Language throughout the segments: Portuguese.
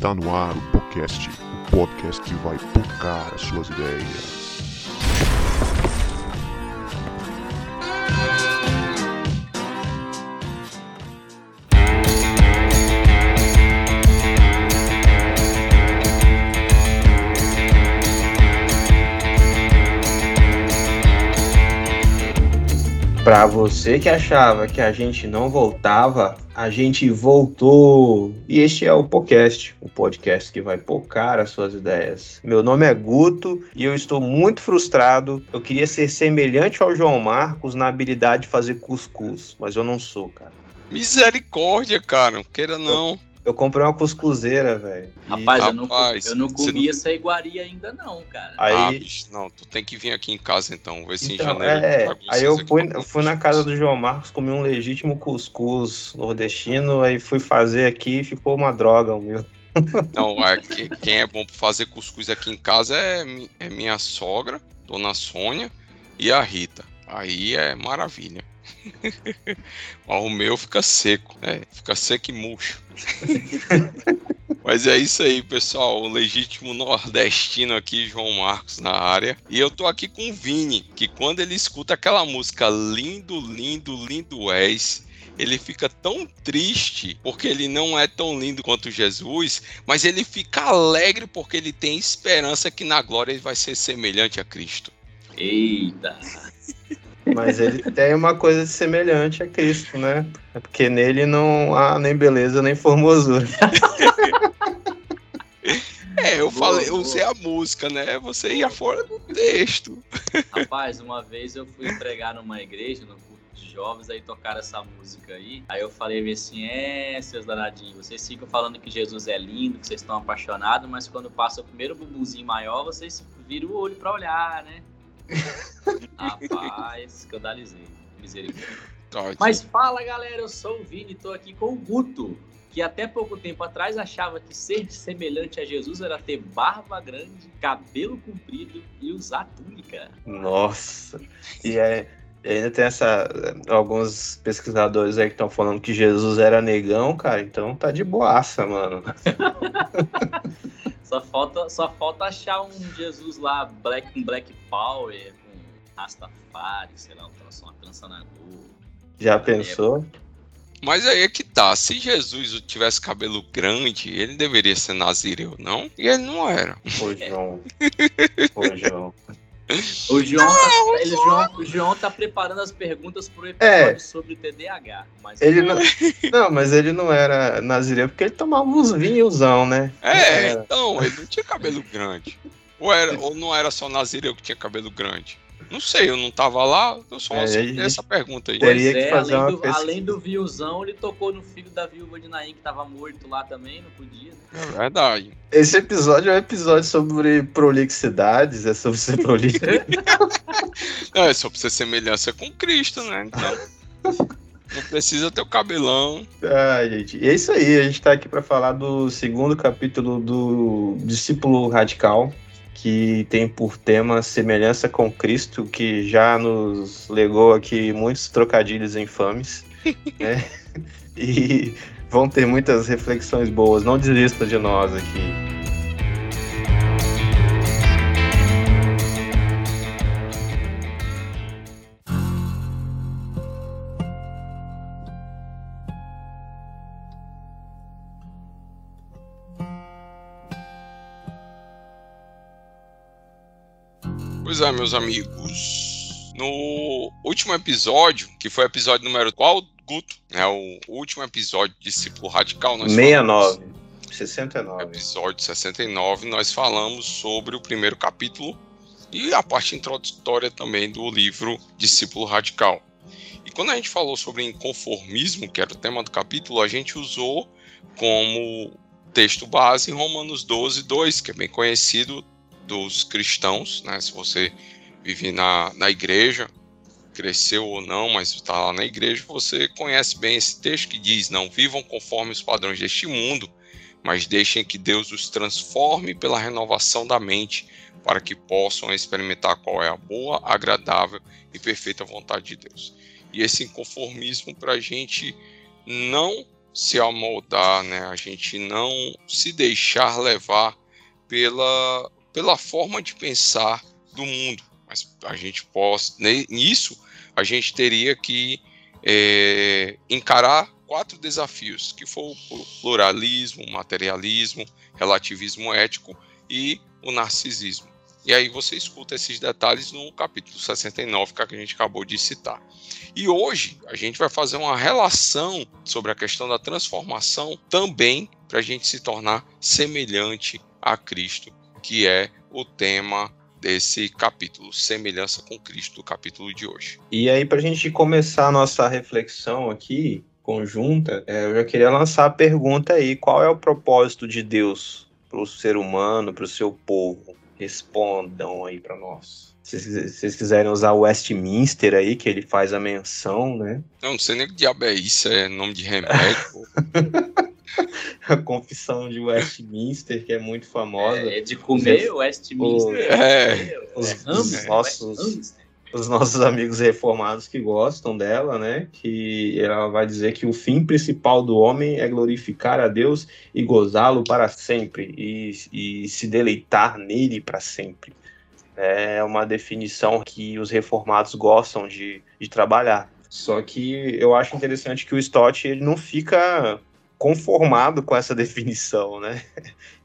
Está no ar o podcast, o podcast que vai tocar as suas ideias. Para você que achava que a gente não voltava, a gente voltou. E este é o podcast, o podcast que vai pocar as suas ideias. Meu nome é Guto e eu estou muito frustrado. Eu queria ser semelhante ao João Marcos na habilidade de fazer cuscuz, mas eu não sou, cara. Misericórdia, cara. Queira não. Eu comprei uma cuscuzeira, velho. Rapaz, eu não, Rapaz, eu não comi não- essa iguaria ainda não, cara. Aí, Ah, bicho, não, tu tem que vir aqui em casa então, ver se em então, janeiro. é, aí eu fui, eu fui na casa do João Marcos, comi um legítimo cuscuz nordestino, aí fui fazer aqui e ficou uma droga o meu. Não, é que, quem é bom pra fazer cuscuz aqui em casa é, é minha sogra, Dona Sônia, e a Rita. Aí é maravilha. Mas o meu fica seco, né? Fica seco e murcho. Mas é isso aí, pessoal. O legítimo nordestino aqui, João Marcos na área. E eu tô aqui com o Vini, que quando ele escuta aquela música Lindo, Lindo, Lindo És, ele fica tão triste porque ele não é tão lindo quanto Jesus, mas ele fica alegre porque ele tem esperança que na glória ele vai ser semelhante a Cristo. Eita. Mas ele tem uma coisa semelhante a Cristo, né? É porque nele não há nem beleza nem formosura. É, eu Boa, falei, eu usei a música, né? Você ia fora do texto. Rapaz, uma vez eu fui pregar numa igreja, no culto de jovens, aí tocaram essa música aí. Aí eu falei assim, é, seus danadinhos, vocês ficam falando que Jesus é lindo, que vocês estão apaixonados, mas quando passa o primeiro bubuzinho maior, vocês viram o olho pra olhar, né? Rapaz, escandalizei. Misericórdia. Mas fala galera, eu sou o Vini, tô aqui com o Guto, que até pouco tempo atrás achava que ser semelhante a Jesus era ter barba grande, cabelo comprido e usar túnica. Nossa. E é, e ainda tem essa. Alguns pesquisadores aí que estão falando que Jesus era negão, cara. Então tá de boaça, mano. Só falta, só falta achar um Jesus lá, black, com black power, com Rastafari, sei lá, um uma trança na rua. Já pensou? Mas aí é que tá, se Jesus tivesse cabelo grande, ele deveria ser nazireu, não? E ele não era. Ô, João. Ô, João. O João, tá, ele, João, o João tá preparando as perguntas pro episódio sobre TDAH. Mas É. Ele não. Não, mas ele não era nazireu porque ele tomava uns vinhosão, né? É, então, ele não tinha cabelo grande. Ou, era, ou não era só nazireu que tinha cabelo grande? Não sei, eu não tava lá, eu só É, só aí- essa pergunta aí. Teria Pois que é, fazer além, uma do, pesquisa. além do viuzão, ele tocou no filho da viúva de Naim, que tava morto lá também, não podia. né? É verdade. Esse episódio é um episódio sobre prolixidades, é sobre ser prolixo. Não, é só pra ser semelhança com Cristo, né? Então, não precisa ter o cabelão. Ai, gente. E é isso aí, a gente tá aqui para falar do segundo capítulo do Discípulo Radical, que tem por tema semelhança com Cristo, que já nos legou aqui muitos trocadilhos infames, né? E vão ter muitas reflexões boas, não desista de nós aqui. Pois é, meus amigos. No último episódio, que foi o episódio número qual, Guto? É o último episódio de Discípulo Radical. Nós 69, falamos- 69. episódio 69, nós falamos sobre o primeiro capítulo e a parte introdutória também do livro Discípulo Radical. E quando a gente falou sobre inconformismo, que era o tema do capítulo, a gente usou como texto base Romanos 12, 2, que é bem conhecido dos cristãos, né? Se você vive na, na igreja, cresceu ou não, mas está lá na igreja, você conhece bem esse texto que diz: Não vivam conforme os padrões deste mundo, mas deixem que Deus os transforme pela renovação da mente, para que possam experimentar qual é a boa, agradável e perfeita vontade de Deus. E esse inconformismo para a gente não se amoldar, né? A gente não se deixar levar pela, pela forma de pensar do mundo. Mas a gente pode, nisso, a gente teria que é, encarar quatro desafios, que foi o pluralismo, o materialismo, relativismo ético e o narcisismo. E aí você escuta esses detalhes no capítulo 69 que a gente acabou de citar. E hoje a gente vai fazer uma relação sobre a questão da transformação também para a gente se tornar semelhante a Cristo, que é o tema desse capítulo, semelhança com Cristo, do capítulo de hoje. E aí, para a gente começar a nossa reflexão aqui, conjunta, é, eu já queria lançar a pergunta aí: qual é o propósito de Deus para o ser humano, para o seu povo? Respondam aí para nós. Se vocês quiserem usar o Westminster aí, que ele faz a menção, né? Não, não sei nem que diabo é isso, é nome de remédio. a confissão de Westminster, que é muito famosa. É, é de comer o Westminster. O, é, os, os nossos, os nossos amigos reformados que gostam dela, né? Que ela vai dizer que o fim principal do homem é glorificar a Deus e gozá-lo para sempre e, e se deleitar nele para sempre. É uma definição que os reformados gostam de, de trabalhar. Só que eu acho interessante que o Stott ele não fica conformado com essa definição, né?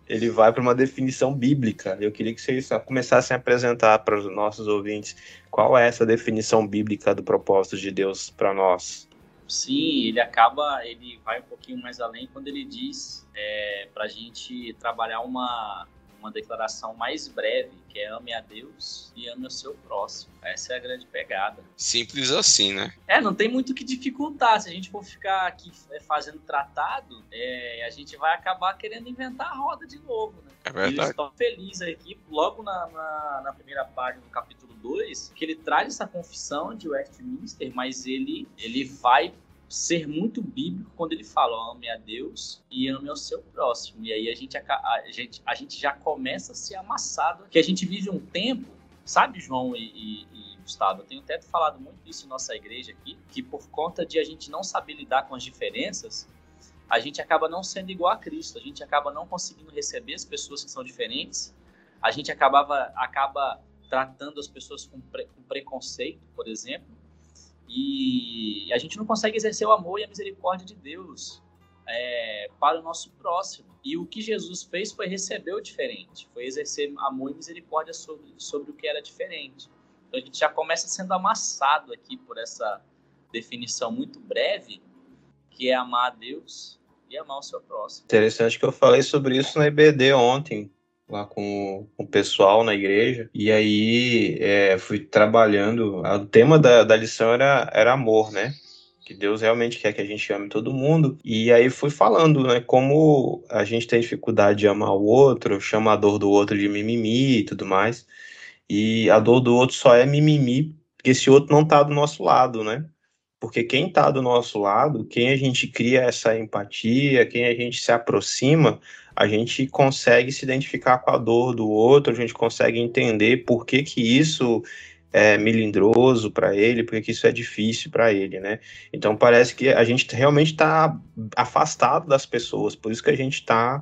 Ele vai para uma definição bíblica. Eu queria que vocês começassem a apresentar para os nossos ouvintes qual é essa definição bíblica do propósito de Deus para nós. Sim, ele acaba, ele vai um pouquinho mais além quando ele diz é, para a gente trabalhar uma, uma declaração mais breve, que é ame a Deus e ame o seu próximo. Essa é a grande pegada. Simples assim, né? É, não tem muito o que dificultar. Se a gente for ficar aqui é, fazendo tratado, é, a gente vai acabar querendo inventar a roda de novo, né? É verdade. E estou feliz aqui, logo na, na, na primeira página do capítulo 2, que ele traz essa confissão de Westminster, mas ele, ele vai ser muito bíblico quando ele fala ame a Deus e ame ao seu próximo. E aí a gente, a, gente, a gente já começa a ser amassado, que a gente vive um tempo, sabe, João e, e, e Gustavo? Eu tenho até falado muito isso em nossa igreja aqui, que por conta de a gente não saber lidar com as diferenças, a gente acaba não sendo igual a Cristo, a gente acaba não conseguindo receber as pessoas que são diferentes, a gente acabava, acaba tratando as pessoas com, pre, com preconceito, por exemplo, e a gente não consegue exercer o amor e a misericórdia de Deus é, para o nosso próximo. E o que Jesus fez foi receber o diferente, foi exercer amor e misericórdia sobre, sobre o que era diferente. Então a gente já começa sendo amassado aqui por essa definição muito breve, que é amar a Deus e amar o seu próximo. Interessante que eu falei sobre isso na IBD ontem, lá com, o pessoal na igreja. E aí é, fui trabalhando. O tema da, da lição era, era amor, né? Que Deus realmente quer que a gente ame todo mundo. E aí fui falando, né? Como a gente tem dificuldade de amar o outro, chama a dor do outro de mimimi e tudo mais. E a dor do outro só é mimimi porque esse outro não tá do nosso lado, né? Porque quem tá do nosso lado, quem a gente cria essa empatia, quem a gente se aproxima, a gente consegue se identificar com a dor do outro, a gente consegue entender por que, que isso é melindroso para ele, por que isso é difícil para ele, né? Então parece que a gente realmente está afastado das pessoas, por isso que a gente está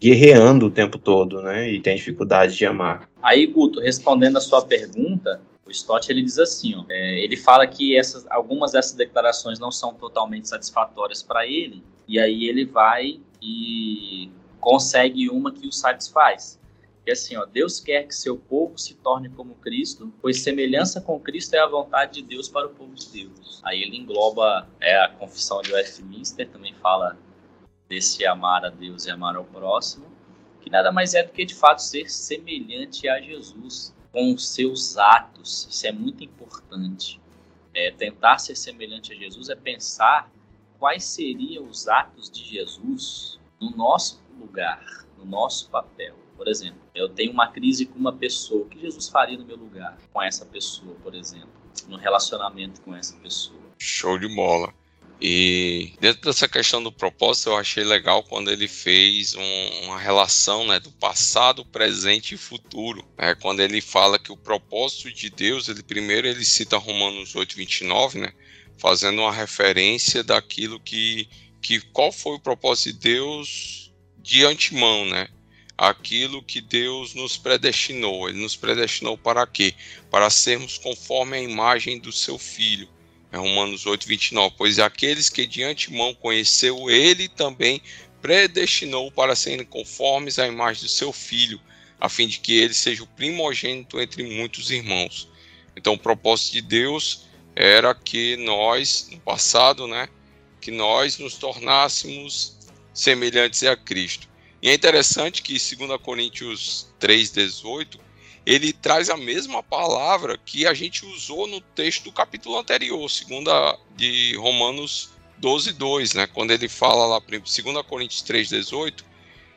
guerreando o tempo todo, né? E tem dificuldade de amar. Aí, Guto, respondendo a sua pergunta, o Stott ele diz assim, ó, é, ele fala que essas, algumas dessas declarações não são totalmente satisfatórias para ele, e aí ele vai e consegue uma que o satisfaz. É assim, ó, Deus quer que seu povo se torne como Cristo, pois semelhança com Cristo é a vontade de Deus para o povo de Deus. Aí ele engloba é, a confissão de Westminster, também fala desse amar a Deus e amar ao próximo, que nada mais é do que de fato ser semelhante a Jesus com os seus atos. Isso é muito importante. É, tentar ser semelhante a Jesus é pensar quais seriam os atos de Jesus no nosso lugar, no nosso papel. Por exemplo, eu tenho uma crise com uma pessoa, o que Jesus faria no meu lugar com essa pessoa, por exemplo, no relacionamento com essa pessoa? Show de bola. E dentro dessa questão do propósito, eu achei legal quando ele fez um, uma relação né, do passado, presente e futuro. Né, quando ele fala que o propósito de Deus, ele primeiro ele cita Romanos 8, 29, né, fazendo uma referência daquilo que que qual foi o propósito de Deus de antemão, né? Aquilo que Deus nos predestinou. Ele nos predestinou para quê? Para sermos conforme a imagem do seu filho. É Romanos 8, 29. Pois aqueles que de antemão conheceu, ele também predestinou para serem conformes à imagem do seu filho, a fim de que ele seja o primogênito entre muitos irmãos. Então, o propósito de Deus era que nós, no passado, né, que nós nos tornássemos semelhantes a Cristo. E é interessante que 2 Coríntios 3,18 ele traz a mesma palavra que a gente usou no texto do capítulo anterior, segunda de Romanos 12, 2, né? Quando ele fala lá, 2 Coríntios 3,18,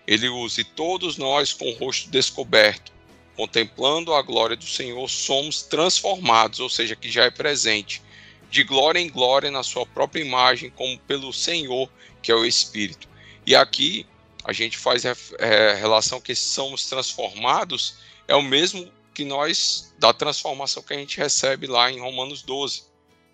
ele usa, e todos nós com o rosto descoberto, contemplando a glória do Senhor, somos transformados, ou seja, que já é presente, de glória em glória na sua própria imagem, como pelo Senhor, que é o Espírito. E aqui a gente faz é, relação que somos transformados, é o mesmo que nós, da transformação que a gente recebe lá em Romanos 12,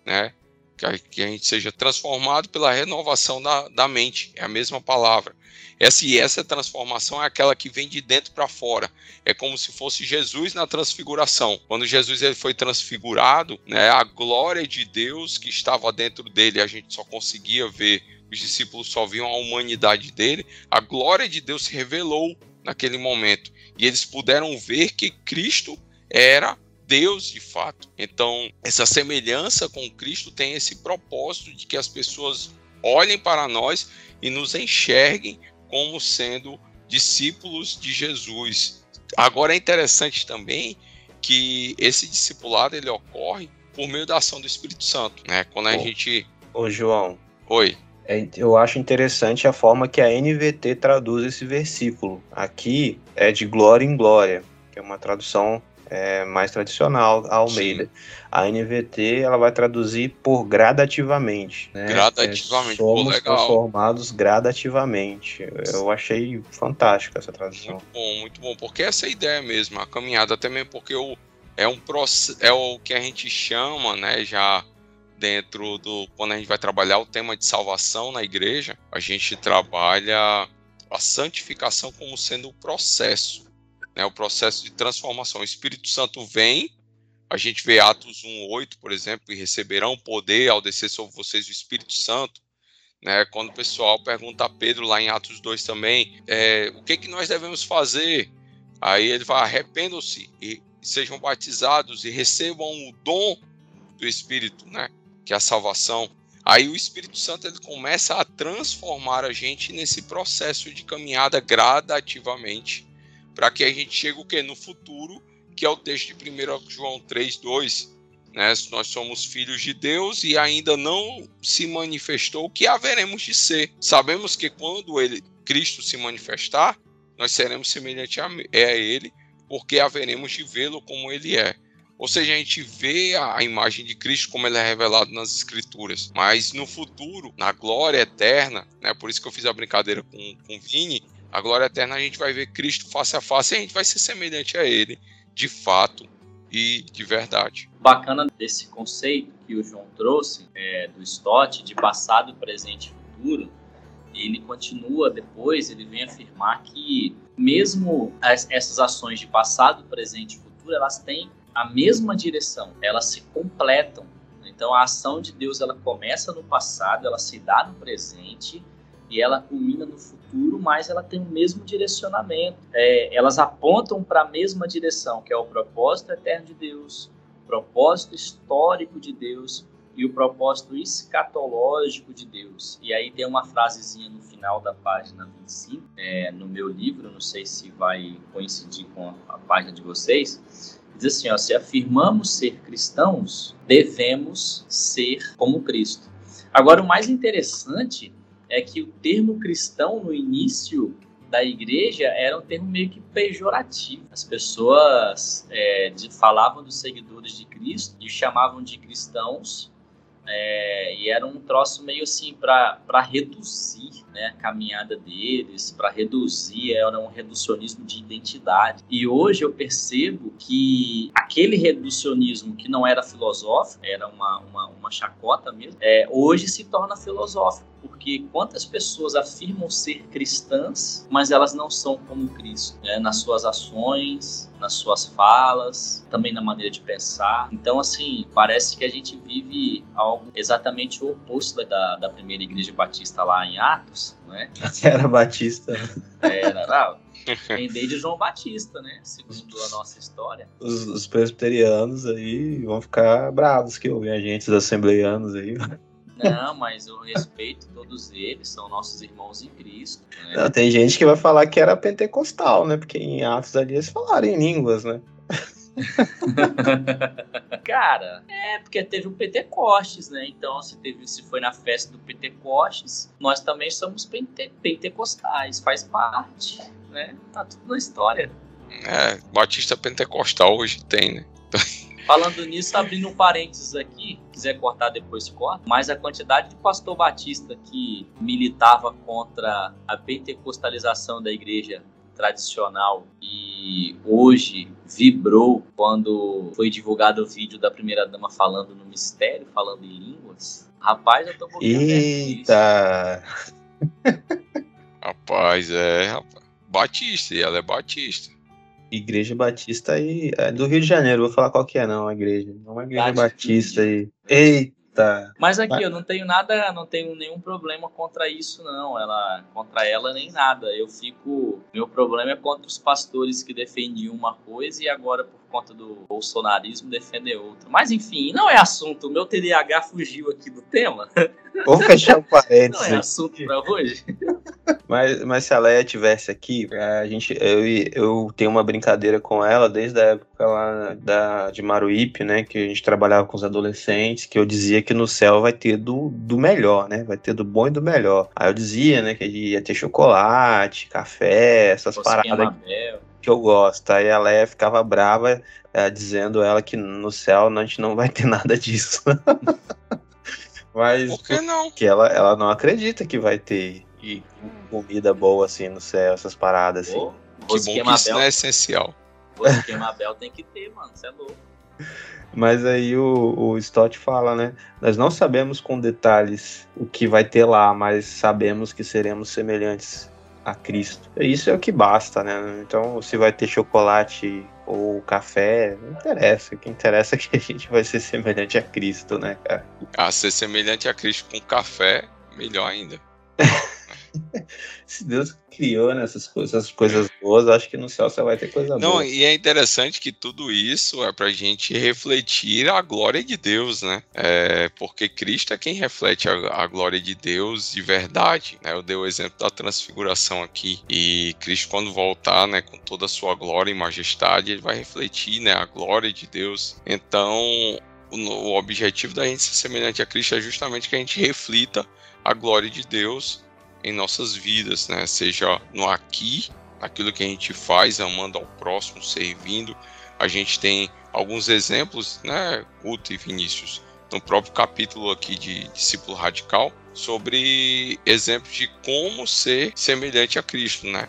né? Que a, que a gente seja transformado pela renovação da, da mente, é a mesma palavra. Essa e essa transformação é aquela que vem de dentro para fora. É como se fosse Jesus na transfiguração. Quando Jesus ele foi transfigurado, né, a glória de Deus que estava dentro dele, a gente só conseguia ver, os discípulos só viam a humanidade dele. A glória de Deus se revelou naquele momento e eles puderam ver que Cristo era Deus de fato. Então, essa semelhança com Cristo tem esse propósito de que as pessoas olhem para nós e nos enxerguem como sendo discípulos de Jesus. Agora é interessante também que esse discipulado ele ocorre por meio da ação do Espírito Santo, né? Quando a ô, gente Ô João. Oi. É, eu acho interessante a forma que a NVT traduz esse versículo. Aqui é de glória em glória, que é uma tradução é, mais tradicional, a Almeida. Sim. A NVT ela vai traduzir por gradativamente. Né? Gradativamente, é, somos Pô, transformados gradativamente. Eu achei fantástico essa tradução. Muito bom, muito bom, porque essa é a ideia mesmo, a caminhada, até mesmo porque o, é, um, é o que a gente chama, né, já dentro do. Quando a gente vai trabalhar o tema de salvação na igreja, a gente trabalha a santificação como sendo o processo né, o processo de transformação. O Espírito Santo vem, a gente vê Atos 1:8, por exemplo, e receberão poder ao descer sobre vocês o Espírito Santo. Né, quando o pessoal pergunta a Pedro lá em Atos 2 também, é, o que, que nós devemos fazer? Aí ele vai, arrependam-se e sejam batizados e recebam o dom do Espírito, né, que é a salvação. Aí o Espírito Santo ele começa a transformar a gente nesse processo de caminhada gradativamente para que a gente chegue o que no futuro, que é o texto de 1 João 3, 2. Né? Nós somos filhos de Deus e ainda não se manifestou o que haveremos de ser. Sabemos que quando ele, Cristo se manifestar, nós seremos semelhantes a Ele, porque haveremos de vê-lo como Ele é. Ou seja, a gente vê a imagem de Cristo como ele é revelado nas Escrituras. Mas no futuro, na glória eterna, né, por isso que eu fiz a brincadeira com, com Vini, a glória eterna a gente vai ver Cristo face a face e a gente vai ser semelhante a Ele, de fato e de verdade. Bacana desse conceito que o João trouxe é, do Stott de passado, presente e futuro. Ele continua depois, ele vem afirmar que mesmo as, essas ações de passado, presente e futuro, elas têm a mesma direção, elas se completam. Então a ação de Deus ela começa no passado, ela se dá no presente e ela culmina no futuro, mas ela tem o mesmo direcionamento. É, elas apontam para a mesma direção, que é o propósito eterno de Deus, propósito histórico de Deus e o propósito escatológico de Deus. E aí tem uma frasezinha no final da página 25, é, no meu livro, não sei se vai coincidir com a página de vocês, diz assim, ó, se afirmamos ser cristãos, devemos ser como Cristo. Agora, o mais interessante é que o termo cristão no início da igreja era um termo meio que pejorativo. As pessoas é, de, falavam dos seguidores de Cristo e chamavam de cristãos é, e era um troço meio assim para reduzir né, a caminhada deles, para reduzir, era um reducionismo de identidade. E hoje eu percebo que aquele reducionismo que não era filosófico, era uma, uma, uma chacota mesmo, é, hoje se torna filosófico porque quantas pessoas afirmam ser cristãs, mas elas não são como Cristo, né? nas suas ações, nas suas falas, também na maneira de pensar. Então, assim, parece que a gente vive algo exatamente o oposto da, da primeira igreja batista lá em Atos, né? Era batista. Era, não, vem desde João Batista, né? Segundo a nossa história. Os, os presbiterianos aí vão ficar bravos que ouvem a gente, os assembleianos aí. Não, mas eu respeito todos eles, são nossos irmãos em Cristo. Né? Não, tem gente que vai falar que era pentecostal, né? Porque em Atos ali eles falaram em línguas, né? Cara, é porque teve o Pentecostes, né? Então, se, teve, se foi na festa do Pentecostes, nós também somos pente, pentecostais, faz parte, né? Tá tudo na história. É, Batista Pentecostal hoje tem, né? Falando nisso, abrindo um parênteses aqui, quiser cortar depois corta, mas a quantidade de pastor batista que militava contra a pentecostalização da igreja tradicional e hoje vibrou quando foi divulgado o vídeo da primeira dama falando no mistério, falando em línguas. Rapaz, eu tô um Eita! rapaz, é, rapaz. Batista, e ela é batista. Igreja Batista aí, é do Rio de Janeiro, vou falar qual que é não, a igreja. Não é uma igreja Batista aí. Eita! Mas aqui, eu não tenho nada, não tenho nenhum problema contra isso, não. Ela, contra ela nem nada. Eu fico. Meu problema é contra os pastores que defendiam uma coisa e agora, por conta do bolsonarismo, defendem outra. Mas enfim, não é assunto. O meu TDAH fugiu aqui do tema. Vamos fechar o parênteses. Não é assunto para hoje. Mas, mas se a Leia tivesse aqui, a gente, eu, eu tenho uma brincadeira com ela desde a época lá da, de Maruípe, né? Que a gente trabalhava com os adolescentes, que eu dizia que no céu vai ter do, do melhor, né? Vai ter do bom e do melhor. Aí eu dizia, né, que ia ter chocolate, café, essas paradas que eu gosto. Aí a Leia ficava brava, é, dizendo ela que no céu a gente não vai ter nada disso. Mas Por que não? que ela, ela não acredita que vai ter e comida boa assim no céu, essas paradas assim. Pô, Que bom que isso não é essencial. Você Mabel tem que ter, mano. Você é louco. Mas aí o, o Stott fala, né? Nós não sabemos com detalhes o que vai ter lá, mas sabemos que seremos semelhantes a Cristo. Isso é o que basta, né? Então, se vai ter chocolate ou café, não interessa. O que interessa é que a gente vai ser semelhante a Cristo, né, cara? Ah, ser semelhante a Cristo com café, melhor ainda. Se Deus criou nessas né, coisas, essas coisas boas, acho que no céu você vai ter coisa Não, boa. e é interessante que tudo isso é pra gente refletir a glória de Deus, né? É, porque Cristo é quem reflete a, a glória de Deus de verdade. Né? Eu dei o exemplo da transfiguração aqui. E Cristo, quando voltar, né, com toda a sua glória e majestade, ele vai refletir né, a glória de Deus. Então, o objetivo da gente ser semelhante a Cristo é justamente que a gente reflita a glória de Deus em nossas vidas, né? Seja no aqui, aquilo que a gente faz, amando ao próximo, servindo. A gente tem alguns exemplos, né, Guto e Vinícius, no próprio capítulo aqui de discípulo radical, sobre exemplos de como ser semelhante a Cristo, né?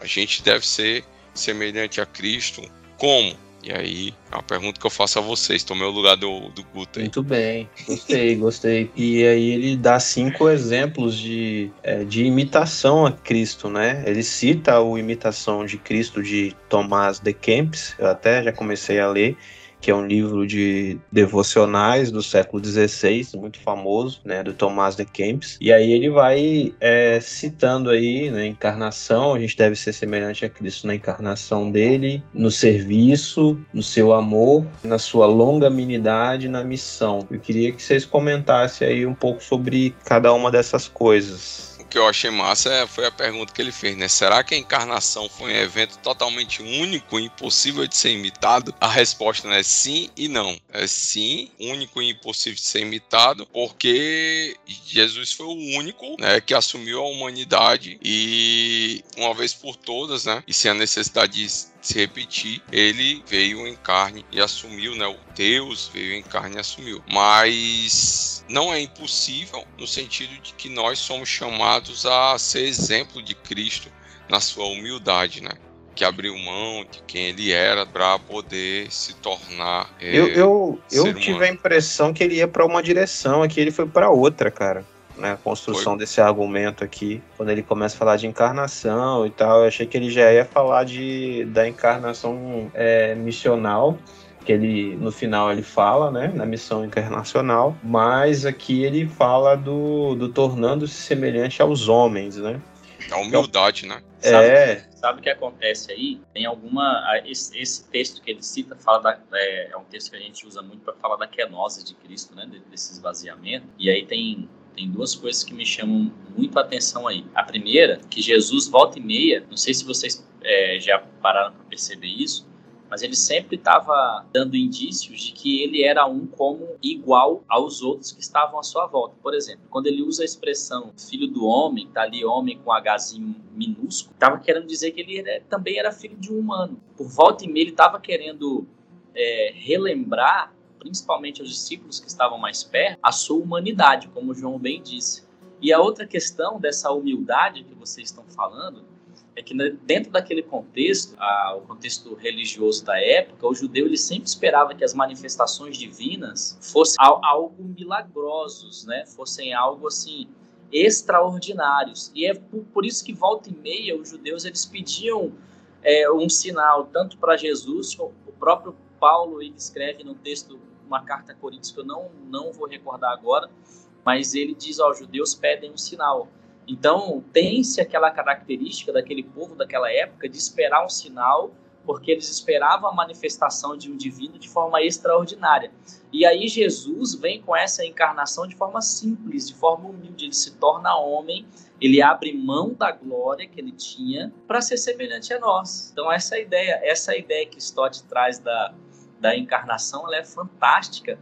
A gente deve ser semelhante a Cristo como? E aí, é uma pergunta que eu faço a vocês. Tomei o lugar do, do Guto aí. Muito bem, gostei, gostei. E aí ele dá cinco exemplos de, é, de imitação a Cristo, né? Ele cita o imitação de Cristo de Tomás de Kempis, eu até já comecei a ler, que é um livro de devocionais do século XVI, muito famoso, né, do Tomás de Kempis. E aí ele vai é, citando aí, né, encarnação, a gente deve ser semelhante a Cristo na encarnação dele, no serviço, no seu amor, na sua longanimidade, na missão. Eu queria que vocês comentassem aí um pouco sobre cada uma dessas coisas. Que eu achei massa é, foi a pergunta que ele fez, né? Será que a encarnação foi um evento totalmente único e impossível de ser imitado? A resposta é sim e não. É sim, único e impossível de ser imitado, porque Jesus foi o único né, que assumiu a humanidade e uma vez por todas, né? E sem a necessidade de se repetir, ele veio em carne e assumiu, né? O Deus veio em carne e assumiu. Mas não é impossível no sentido de que nós somos chamados a ser exemplo de Cristo na sua humildade, né? Que abriu mão de quem ele era para poder se tornar. É, eu eu, eu tive humano. a impressão que ele ia para uma direção, aqui ele foi para outra, cara. Né, a construção Foi. desse argumento aqui, quando ele começa a falar de encarnação e tal. Eu achei que ele já ia falar de, da encarnação é, missional, que ele no final ele fala, né, na missão internacional, mas aqui ele fala do, do tornando-se semelhante aos homens, né? A humildade, né? É. Sabe, sabe o que acontece aí? Tem alguma. Esse, esse, texto que ele cita fala da, é, é um texto que a gente usa muito para falar da quenose de Cristo, né? Desse esvaziamento. E aí tem tem duas coisas que me chamam muito a atenção aí. A primeira, que Jesus volta e meia, não sei se vocês é, já pararam para perceber isso, mas ele sempre estava dando indícios de que ele era um como igual aos outros que estavam à sua volta. Por exemplo, quando ele usa a expressão filho do homem, tá ali homem com Hzinho minúsculo, estava querendo dizer que ele era, também era filho de um humano. Por volta e meia ele estava querendo é, relembrar, principalmente aos discípulos que estavam mais perto, a sua humanidade, como João bem disse. E a outra questão dessa humildade que vocês estão falando é que né, dentro daquele contexto, a, o contexto religioso da época, o judeu ele sempre esperava que as manifestações divinas fossem algo milagrosos, né? Fossem algo assim extraordinários. E é por, por isso que volta e meia os judeus eles pediam é, um sinal tanto para Jesus, o próprio Paulo ele escreve no texto uma carta a Coríntios que eu não não vou recordar agora, mas ele diz aos judeus pedem um sinal. Então, tem-se aquela característica daquele povo daquela época de esperar um sinal, porque eles esperavam a manifestação de um divino de forma extraordinária. E aí Jesus vem com essa encarnação de forma simples, de forma humilde, ele se torna homem, ele abre mão da glória que ele tinha para ser semelhante a nós. Então essa ideia, essa ideia que Stott traz da, da encarnação, ela é fantástica,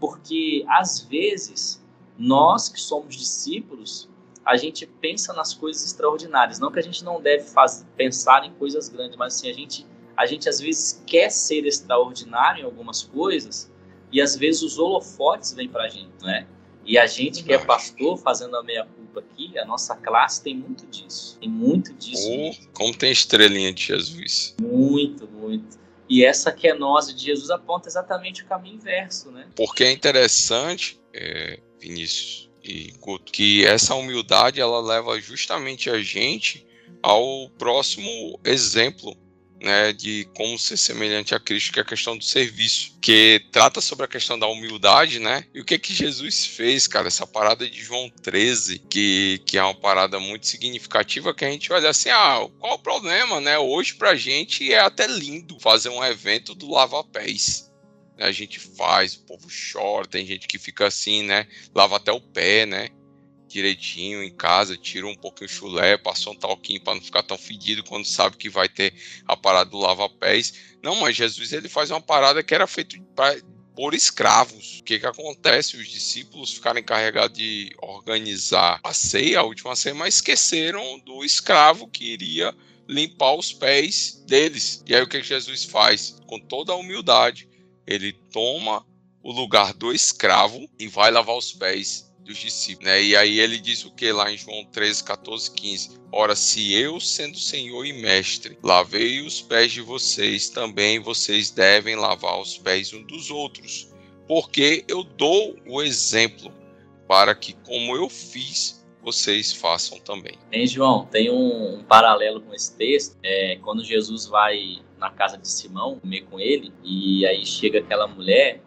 porque às vezes nós que somos discípulos a gente pensa nas coisas extraordinárias. Não que a gente não deve faz, pensar em coisas grandes, mas assim, a gente, a gente às vezes quer ser extraordinário em algumas coisas e às vezes os holofotes vêm para a gente, né? E a gente que é pastor, fazendo a meia-culpa aqui, a nossa classe tem muito disso. Tem muito disso. Oh, como tem estrelinha de Jesus. Muito, muito. E essa quenose de Jesus aponta exatamente o caminho inverso, né? Porque é interessante, é, Vinícius, e que essa humildade ela leva justamente a gente ao próximo exemplo né, de como ser semelhante a Cristo, que é a questão do serviço, que trata sobre a questão da humildade, né? E o que que Jesus fez, cara? Essa parada de João 13, que, que é uma parada muito significativa, que a gente olha assim, ah, qual o problema, né? Hoje pra gente é até lindo fazer um evento do lava-pés a gente faz, o povo chora, tem gente que fica assim, né? Lava até o pé, né? Direitinho em casa, tira um pouquinho o chulé, passa um talquinho para não ficar tão fedido quando sabe que vai ter a parada do lava-pés. Não, mas Jesus ele faz uma parada que era feita por escravos. O que que acontece? Os discípulos ficaram encarregados de organizar a ceia, a última ceia, mas esqueceram do escravo que iria limpar os pés deles. E aí o que, que Jesus faz? Com toda a humildade, ele toma o lugar do escravo e vai lavar os pés dos discípulos. Né? E aí ele diz o que lá em João 13, 14, 15? Ora, se eu, sendo Senhor e Mestre, lavei os pés de vocês, também vocês devem lavar os pés um dos outros, porque eu dou o exemplo para que, como eu fiz, vocês façam também. Bem, João, tem um, um paralelo com esse texto. É, quando Jesus vai na casa de Simão, comer com ele, e aí chega aquela mulher,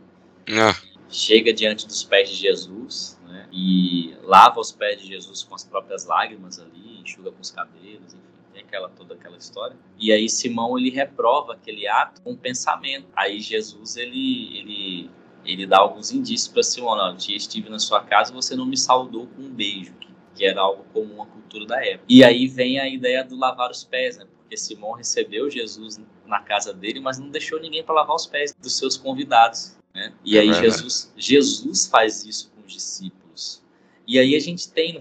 ah. chega diante dos pés de Jesus, né, e lava os pés de Jesus com as próprias lágrimas ali, enxuga com os cabelos, enfim, tem aquela, toda aquela história. E aí Simão, ele reprova aquele ato com um pensamento. Aí Jesus, ele, ele, ele dá alguns indícios para Simão, não, eu estive na sua casa você não me saudou com um beijo, que, que era algo comum à cultura da época. E aí vem a ideia do lavar os pés, né, porque Simão recebeu Jesus na casa dele, mas não deixou ninguém para lavar os pés dos seus convidados. Né? E é aí Jesus, Jesus faz isso discípulos. E aí a gente tem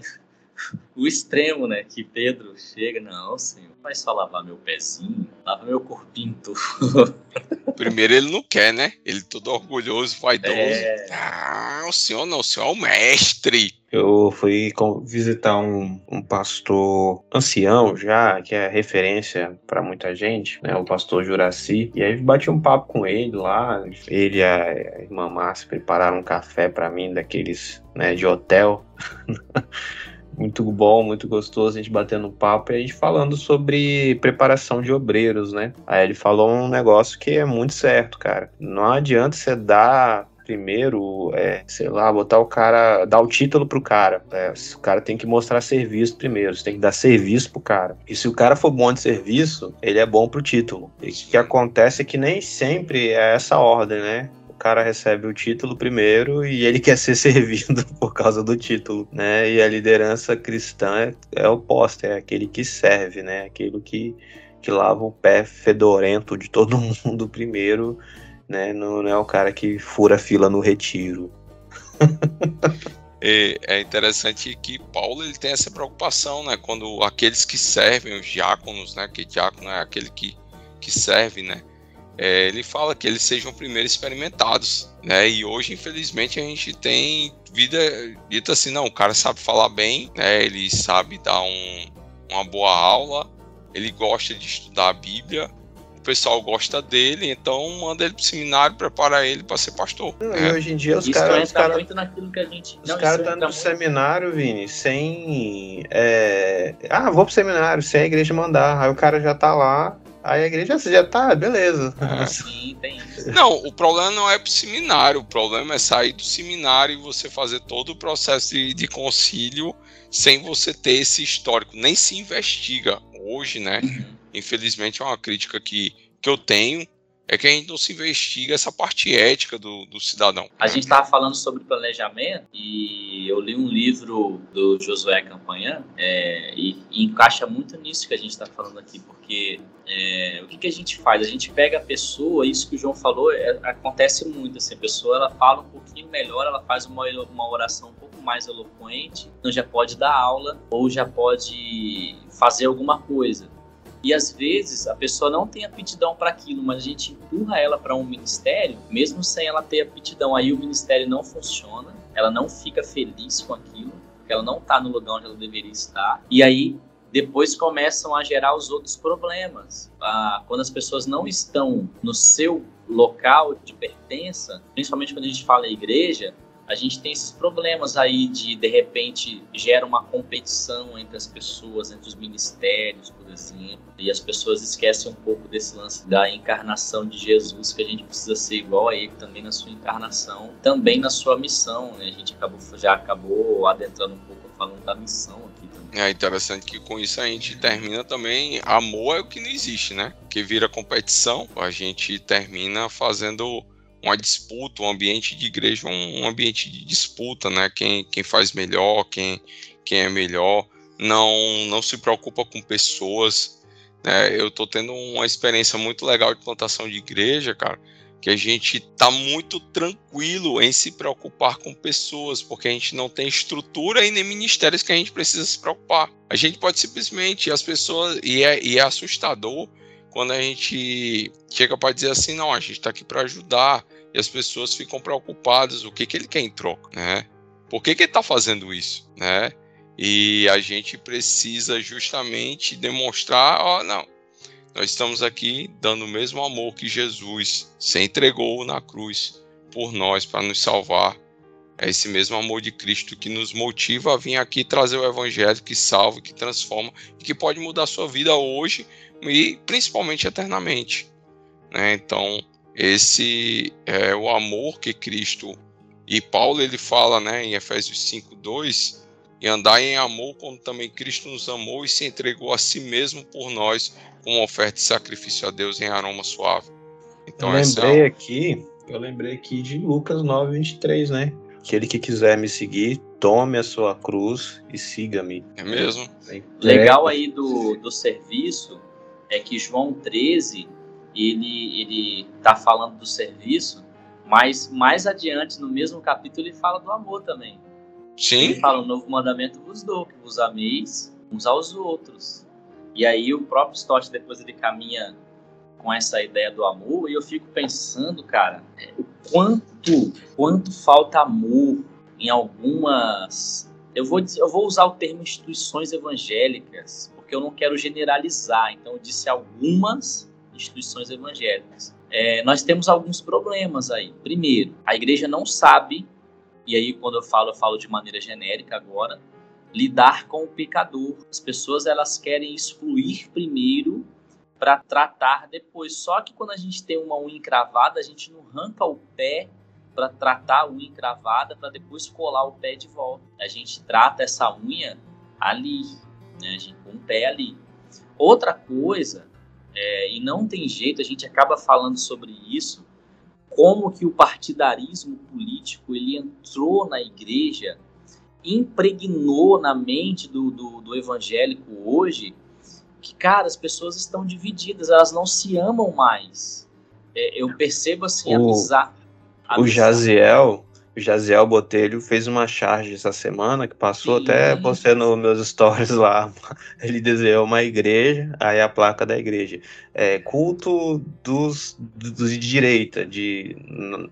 o extremo, né? Que Pedro chega, não, Senhor, vai só lavar meu pezinho, lava meu corpinho todo. Primeiro ele não quer, né? Ele todo orgulhoso, vaidoso. É... Ah, o senhor não, o senhor é o mestre. Eu fui visitar um, um pastor ancião já, que é referência para muita gente, né? O pastor Juraci. E aí bati um papo com ele lá. Ele e a irmã Márcia prepararam um café para mim, daqueles né, de hotel. muito bom, muito gostoso a gente batendo papo e a gente falando sobre preparação de obreiros, né? Aí ele falou um negócio que é muito certo, cara. Não adianta você dar primeiro, é, sei lá, botar o cara, dar o título pro cara. É, o cara tem que mostrar serviço primeiro, você tem que dar serviço pro cara. E se o cara for bom de serviço, ele é bom pro título. E o que acontece é que nem sempre é essa ordem, né? O cara recebe o título primeiro e ele quer ser servido por causa do título, né? E a liderança cristã é, é oposta, é aquele que serve, né? Aquele que, que lava o pé fedorento de todo mundo primeiro né? Não, não é o cara que fura fila no retiro. é, interessante que Paulo ele tem essa preocupação, né? Quando aqueles que servem, os diáconos, né? Que diácono é aquele que, que serve, né? É, ele fala que eles sejam primeiro experimentados, né? E hoje, infelizmente, a gente tem vida dita assim, não, o cara sabe falar bem, né? Ele sabe dar um, uma boa aula, ele gosta de estudar a Bíblia, pessoal gosta dele, então manda ele pro seminário, prepara ele para ser pastor. Não, é. E hoje em dia os caras. Cara, muito naquilo que a gente. Os caras estão no muito... seminário, Vini, sem. É... Ah, vou pro seminário, sem a igreja mandar. Aí o cara já tá lá. Aí a igreja já tá, beleza. É. Sim, tem isso. Não, o problema não é pro seminário, o problema é sair do seminário e você fazer todo o processo de, de concílio sem você ter esse histórico, nem se investiga hoje, né? Uhum infelizmente é uma crítica que, que eu tenho, é que a gente não se investiga essa parte ética do, do cidadão. A gente estava falando sobre planejamento e eu li um livro do Josué Campanha é, e, e, encaixa muito nisso que a gente está falando aqui, porque é, o que, que, a gente faz? A gente pega a pessoa, isso que o João falou, é, acontece muito, assim, a pessoa ela fala um pouquinho melhor, ela faz uma, uma oração um pouco mais eloquente, então já pode dar aula ou já pode fazer alguma coisa. E às vezes a pessoa não tem aptidão para aquilo, mas a gente empurra ela para um ministério, mesmo sem ela ter aptidão. Aí o ministério não funciona, ela não fica feliz com aquilo, ela não está no lugar onde ela deveria estar. E aí depois começam a gerar os outros problemas. Ah, quando as pessoas não estão no seu local de pertença, principalmente quando a gente fala igreja, a gente tem esses problemas aí de de repente gera uma competição entre as pessoas, entre os ministérios, por exemplo, e as pessoas esquecem um pouco desse lance da encarnação de Jesus, que a gente precisa ser igual a ele também na sua encarnação, também na sua missão, né? A gente acabou já acabou adentrando um pouco falando da missão aqui também. É interessante que com isso a gente termina também amor é o que não existe, né? Que vira competição, a gente termina fazendo uma disputa, um ambiente de igreja, um, ambiente de disputa, né? Quem, quem faz melhor, quem, quem é melhor, não, não se preocupa com pessoas. Né? Eu tô tendo uma experiência muito legal de plantação de igreja, cara, que a gente tá muito tranquilo em se preocupar com pessoas, porque a gente não tem estrutura e nem ministérios que a gente precisa se preocupar. A gente pode simplesmente, as pessoas, e é, e é assustador quando a gente chega para dizer assim, não, a gente está aqui para ajudar, e as pessoas ficam preocupadas, o que, que ele quer em troca, né? Por que, que ele está fazendo isso, né? E a gente precisa justamente demonstrar, ó, não, nós estamos aqui dando o mesmo amor que Jesus se entregou na cruz por nós para nos salvar. É esse mesmo amor de Cristo que nos motiva a vir aqui trazer o evangelho que salva, que transforma e que pode mudar a sua vida hoje e principalmente eternamente. Né? Então, esse é o amor que Cristo e Paulo ele fala, né, em Efésios 5:2, e andar em amor como também Cristo nos amou e se entregou a si mesmo por nós como oferta de sacrifício a Deus em aroma suave. Então eu é lembrei é... aqui, eu lembrei aqui de Lucas 9:23, né? Aquele que quiser me seguir, tome a sua cruz e siga-me. É mesmo? Legal aí do, do serviço é que João 13 ele ele tá falando do serviço, mas mais adiante no mesmo capítulo ele fala do amor também. Sim. Ele fala o novo mandamento vos dou, que vos ameis uns aos outros. E aí o próprio Stott depois ele caminha com essa ideia do amor e eu fico pensando, cara, o quanto quanto falta amor em algumas eu vou, eu vou usar o termo instituições evangélicas, porque eu não quero generalizar, então eu disse algumas instituições evangélicas. É, nós temos alguns problemas aí. Primeiro, a igreja não sabe, e aí quando eu falo, eu falo de maneira genérica agora, lidar com o pecador. As pessoas elas querem excluir primeiro para tratar depois. Só que quando a gente tem uma unha encravada, a gente não arranca o pé para tratar a unha encravada para depois colar o pé de volta. A gente trata essa unha ali, né? A gente, com o pé ali. Outra coisa, é, e não tem jeito, a gente acaba falando sobre isso, como que o partidarismo político ele entrou na igreja, impregnou na mente do, do, do evangélico hoje, que, cara, as pessoas estão divididas, elas não se amam mais. É, eu percebo assim, o, a o Jaziel, Jaziel Botelho fez uma charge essa semana que passou Sim. até você nos meus stories lá. Ele desenhou uma igreja, aí a placa da igreja. É, culto dos, dos de direita, de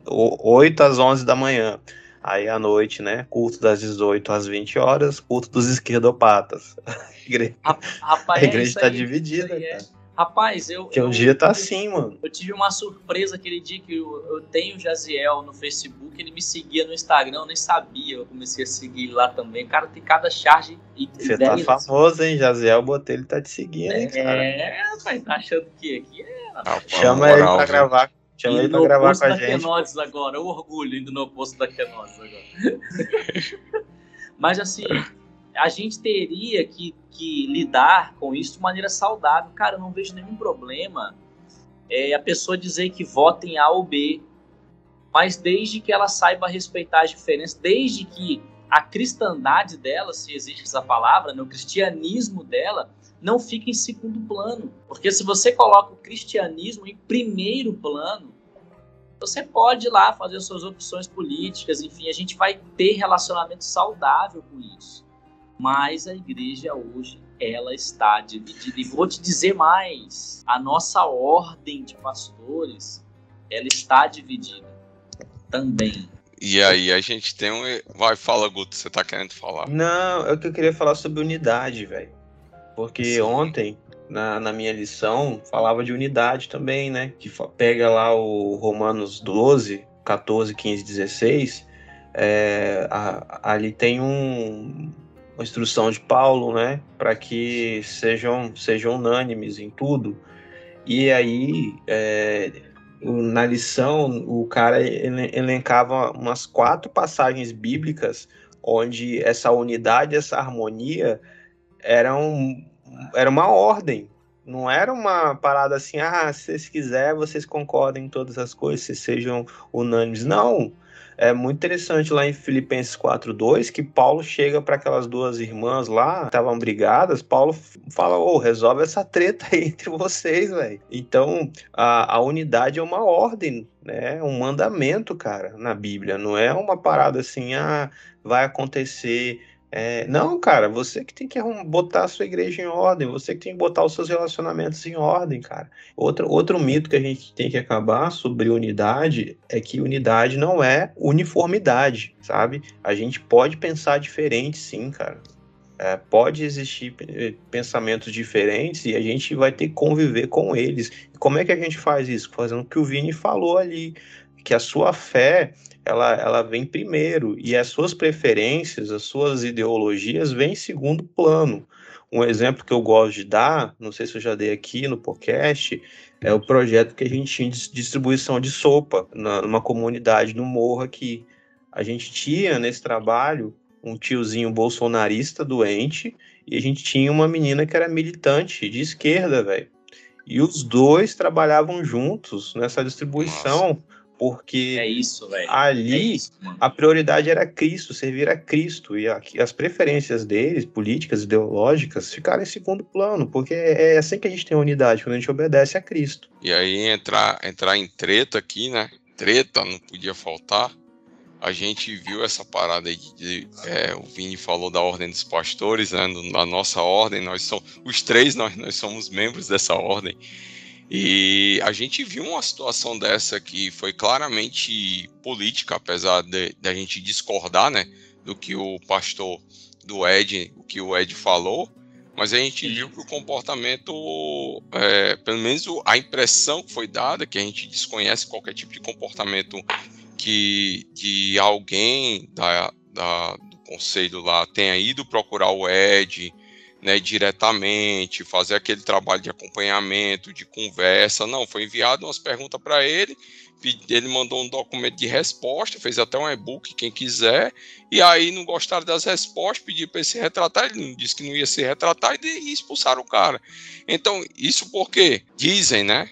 8 às 11 da manhã. Aí à noite, né? Culto das 18 às 20 horas, culto dos esquerdopatas. A igreja, Rapaz, a igreja está dividida, é. Rapaz, eu. Que um eu, dia tá assim, mano. Eu tive uma surpresa aquele dia que eu, eu tenho o Jaziel no Facebook, ele me seguia no Instagram, eu nem sabia. Eu comecei a seguir lá também. Cara, tem cada charge. Você tá famoso, hein? Jaziel botei, ele tá te seguindo, hein, cara? É, mas tá achando que aqui é. Ah, Chama ele pra gravar. Chama ele pra gravar com a gente. Kenosis agora, o orgulho indo no posto da Kenosis agora. mas assim a gente teria que, que, lidar com isso de maneira saudável. Cara, eu não vejo nenhum problema é, a pessoa dizer que vota em A ou B, mas desde que ela saiba respeitar as diferenças, desde que a cristandade dela, se existe essa palavra, né, o cristianismo dela, não fique em segundo plano. Porque se você coloca o cristianismo em primeiro plano, você pode ir lá fazer suas opções políticas, enfim, a gente vai ter relacionamento saudável com isso mas a igreja hoje ela está dividida. E vou te dizer mais: a nossa ordem de pastores ela está dividida também. E aí a gente tem um. Vai, fala, Guto, você tá querendo falar? Não, é o que eu queria falar sobre unidade, velho. Porque Sim. ontem, na, na minha lição, falava de unidade também, né? Que pega lá o Romanos 12, 14, 15, 16. É, a, ali tem um, uma instrução de Paulo, né, para que sejam, sejam unânimes em tudo. E aí, é, na lição, o cara elencava umas quatro passagens bíblicas onde essa unidade, essa harmonia eram, era uma ordem. Não era uma parada assim, ah, se vocês quiserem, vocês concordem em todas as coisas, vocês sejam unânimes. Não, é muito interessante lá em Filipenses 4:2 que Paulo chega para aquelas duas irmãs lá, estavam brigadas, Paulo fala: "Ô, oh, resolve essa treta aí entre vocês, velho". Então, a, a unidade é uma ordem, né? Um mandamento, cara, na Bíblia, não é uma parada assim, ah, vai acontecer é, não, cara, você que tem que botar a sua igreja em ordem, você que tem que botar os seus relacionamentos em ordem, cara. Outro, outro mito que a gente tem que acabar sobre unidade é que unidade não é uniformidade, sabe? A gente pode pensar diferente, sim, cara. É, pode existir eh, pensamentos diferentes e a gente vai ter que conviver com eles. Como é que a gente faz isso? Fazendo o que o Vini falou ali, que a sua fé ela, ela vem primeiro e as suas preferências, as suas ideologias vêm em segundo plano. Um exemplo que eu gosto de dar, não sei se eu já dei aqui no podcast, é o projeto que a gente tinha de distribuição de sopa na, numa comunidade no morro aqui. A gente tinha nesse trabalho um tiozinho bolsonarista doente e a gente tinha uma menina que era militante de esquerda, velho. E os dois trabalhavam juntos nessa distribuição. Nossa porque é isso, ali é isso, a prioridade era Cristo, servir a Cristo, e as preferências deles, políticas, ideológicas, ficaram em segundo plano, porque é assim que a gente tem unidade, quando a gente obedece a Cristo. E aí entrar, entrar em treta aqui, né? Treta não podia faltar. A gente viu essa parada aí de, é, o Vini falou da ordem dos pastores, né? Na nossa ordem, nós somos os três, nós, nós somos membros dessa ordem. E a gente viu uma situação dessa que foi claramente política, apesar de, a gente discordar, né, do que o pastor do Ed, o que o Ed falou, mas a gente viu que o comportamento, é, pelo menos a impressão que foi dada, que a gente desconhece qualquer tipo de comportamento que de alguém da, da, do conselho lá tenha ido procurar o Ed né, diretamente, fazer aquele trabalho de acompanhamento, de conversa. Não, foi enviado umas perguntas para ele, ele mandou um documento de resposta, fez até um e-book, quem quiser, e aí não gostaram das respostas, pediu para ele se retratar, ele disse que não ia se retratar e, expulsaram o cara. Então, isso porque dizem, né?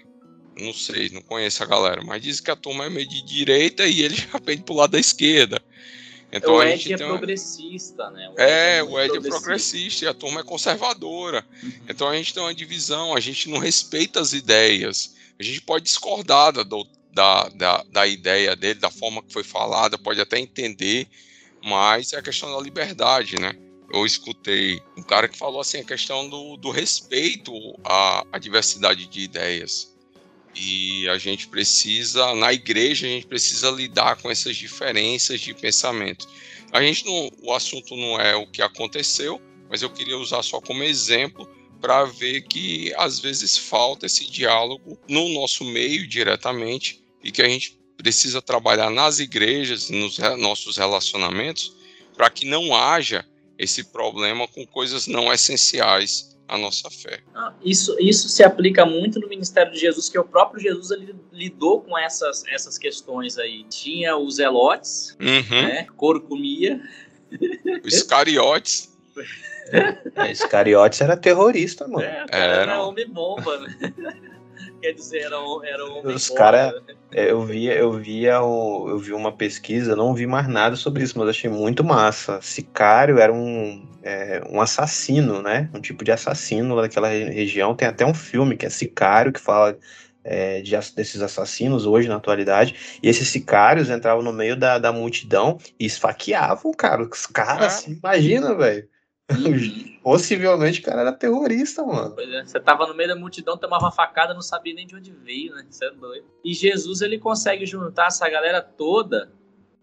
Não sei, não conheço a galera, mas dizem que a turma é meio de direita e ele já pede pro lado da esquerda. Então, o Ed é progressista, né? O é, é o Ed é progressista e a turma é conservadora. Uhum. Então a gente tem uma divisão, a gente não respeita as ideias. A gente pode discordar da, da, da, da ideia dele, da forma que foi falada, pode até entender, mas é a questão da liberdade, né? Eu escutei um cara que falou assim, a questão do, do respeito à, à diversidade de ideias. E a gente precisa, na igreja, a gente precisa lidar com essas diferenças de pensamento. A gente não, o assunto não é o que aconteceu, mas eu queria usar só como exemplo para ver que às vezes falta esse diálogo no nosso meio diretamente e que a gente precisa trabalhar nas igrejas, nos nossos relacionamentos, para que não haja esse problema com coisas não essenciais a nossa fé. Ah, isso, isso se aplica muito no ministério de Jesus, que o próprio Jesus ele lidou com essas, essas questões aí. Tinha os elotes, uhum. né? Couro comia. Os iscariotes. É, Iscariotes era terrorista, mano. É, era, era homem-bomba, né? Quer dizer, era, era homem Os caras, é, eu via, eu via, eu vi uma pesquisa, não vi mais nada sobre isso, mas achei muito massa. Sicário era um, é, um assassino, né? Um tipo de assassino lá daquela região. Tem até um filme que é Sicário, que fala é, de, desses assassinos hoje na atualidade. E esses sicários entravam no meio da, da multidão e esfaqueavam, cara. Os caras, ah. imagina, velho. Possivelmente o cara era terrorista, mano. Pois é, você tava no meio da multidão, tomava facada, não sabia nem de onde veio, né? Você é doido. E Jesus, ele consegue juntar essa galera toda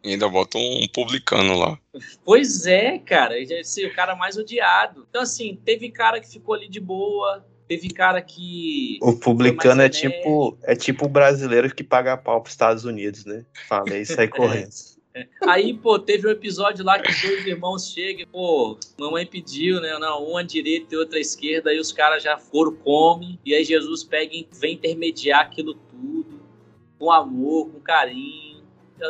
e ainda bota um publicano lá. Pois é, cara. Esse é o cara mais odiado. Então, assim, teve cara que ficou ali de boa. Teve cara que. O publicano é tipo, é tipo o brasileiro que paga pau pros Estados Unidos, né? Falei, sai correndo. Aí, pô, teve um episódio lá que dois irmãos chegam, pô, mamãe pediu, né? Não, uma direita e outra à esquerda, aí os caras já foram, come, e aí Jesus pega e vem intermediar aquilo tudo, com amor, com carinho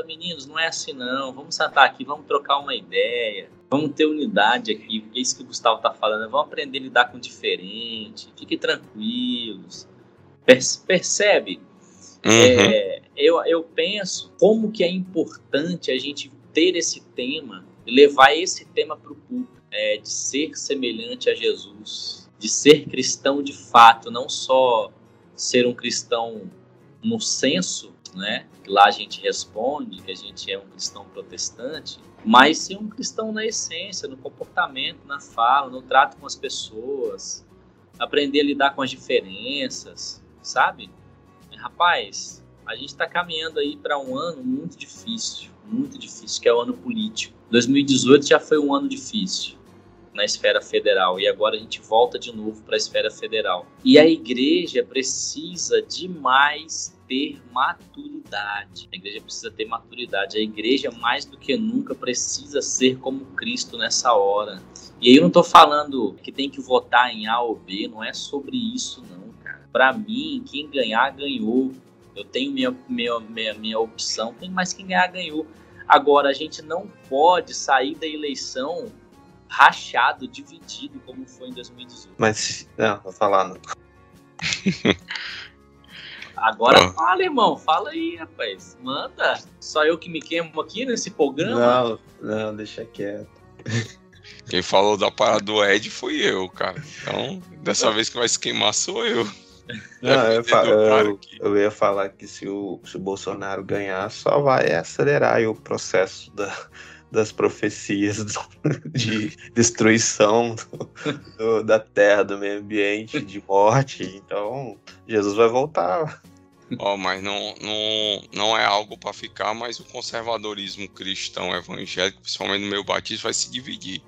meninos, não é assim não. Vamos sentar aqui, vamos trocar uma ideia. Vamos ter unidade aqui, porque é isso que o Gustavo está falando. Vamos aprender a lidar com diferente. Fiquem tranquilos. Percebe? Uhum. É, eu, eu penso como que é importante a gente ter esse tema, levar esse tema para o público, é, de ser semelhante a Jesus, de ser cristão de fato, não só ser um cristão no senso, né? Lá a gente responde que a gente é um cristão protestante, mas ser um cristão na essência, no comportamento, na fala, no trato com as pessoas, aprender a lidar com as diferenças, sabe? Rapaz, a gente está caminhando aí para um ano muito difícil, muito difícil, que é o ano político. 2018 já foi um ano difícil na esfera federal e agora a gente volta de novo para a esfera federal. E a igreja precisa demais ter maturidade. A igreja precisa ter maturidade. A igreja, mais do que nunca, precisa ser como Cristo nessa hora. E aí eu não estou falando que tem que votar em A ou B, não é sobre isso, não. Para mim, quem ganhar, ganhou. Eu tenho minha, minha, minha, minha opção, tem mais quem ganhar, ganhou. Agora, a gente não pode sair da eleição rachado, dividido, como foi em 2018. Mas, não, vou falar, não. Agora oh. fala, irmão. Fala aí, rapaz. Manda. Só eu que me queimo aqui nesse programa? Não, não, deixa quieto. Quem falou da parada do Ed foi eu, cara. Então, dessa vez que vai se queimar sou eu. Não, eu, eu, eu, ia falar que se o, se o Bolsonaro ganhar, só vai acelerar o processo da, das profecias do, de destruição do, do, da terra, do meio ambiente, de morte. Então, Jesus vai voltar. Oh, mas não, não, não é algo para ficar, mas o conservadorismo cristão evangélico, principalmente no meu batismo, vai se dividir.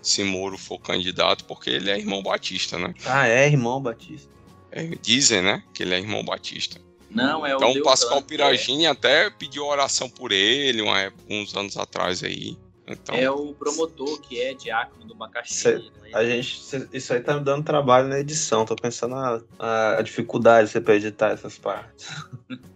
se Moro for candidato, porque ele é irmão Batista, né? Ah, é irmão Batista. É, dizem, né, que ele é irmão Batista. Não, é o Então o Deltan, Pascoal que Piragini até pediu oração por ele uma época, uns anos atrás aí. Então, É, é o promotor que é diácono do Macaxi. Cê- não é? A gente, isso aí tá me dando trabalho na edição. Tô pensando na a, a dificuldade de você pra editar essas partes.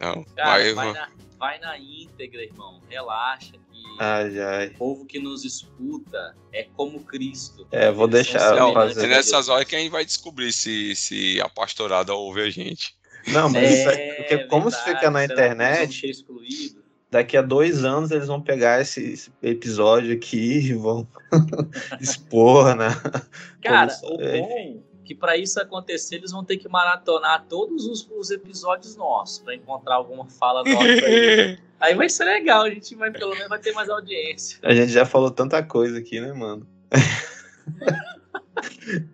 não, Cara, vai- vai, na, vai na íntegra, irmão. Relaxa que Ai, ai. o povo que nos escuta é como Cristo. É, vou Eles deixar Não, fazer. é nessas horas que a gente vai descobrir se, se a pastorada ouve a gente. Não, mas isso aí, É porque como fica na verdade, que nós vamos internet, ser excluídos? daqui a dois anos eles vão pegar esse, esse episódio aqui e vão expor, né? Cara, Como o é, bom é que para isso acontecer, eles vão ter que maratonar todos os, os episódios nossos para encontrar alguma fala nossa aí. Aí vai ser legal, a gente vai pelo menos vai ter mais audiência. A gente já falou tanta coisa aqui, né, mano?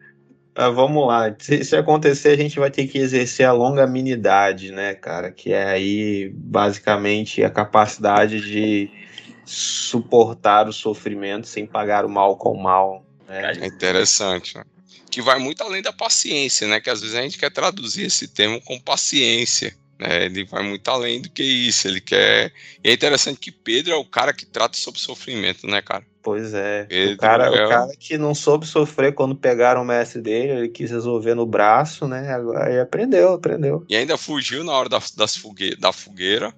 Ah, vamos lá. Se, se acontecer, a gente vai ter que exercer a longanimidade, né, cara? Que é aí, basicamente, a capacidade de suportar o sofrimento sem pagar o mal com o mal. Né? É interessante, né? Que vai muito além da paciência, né? Que às vezes a gente quer traduzir esse termo com paciência. Né? Ele vai muito além do que isso. Ele quer. E é interessante que Pedro é o cara que trata sobre sofrimento, né, cara? Pois é. Pedro o, cara, é o cara que não soube sofrer quando pegaram o mestre dele, ele quis resolver no braço, né? Agora aí aprendeu, aprendeu. E ainda fugiu na hora das, das fogue- da fogueira.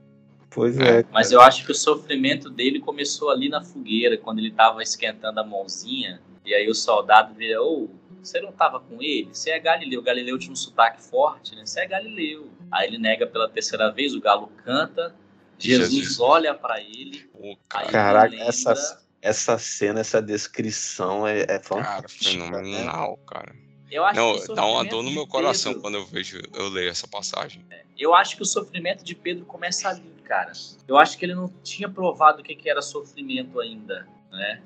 Pois É, é. Mas eu acho que o sofrimento dele começou ali na fogueira, quando ele tava esquentando a mãozinha, e aí o soldado vira, ô, você não tava com ele? Você é Galileu. Galileu tinha um sotaque forte, né? Você é Galileu. Aí ele nega pela terceira vez, o galo canta, Jesus, Jesus. olha para ele, O aí cara, Caraca, ele lembra... essa- Essa cena, essa descrição é, é cara fantástica. né? fenomenal, cara. Eu acho Não, que o dá uma dor no meu coração Pedro- quando eu vejo, eu leio essa passagem. Eu acho que o sofrimento de Pedro começa ali, cara. Eu acho que ele não tinha provado o que que era sofrimento ainda, né?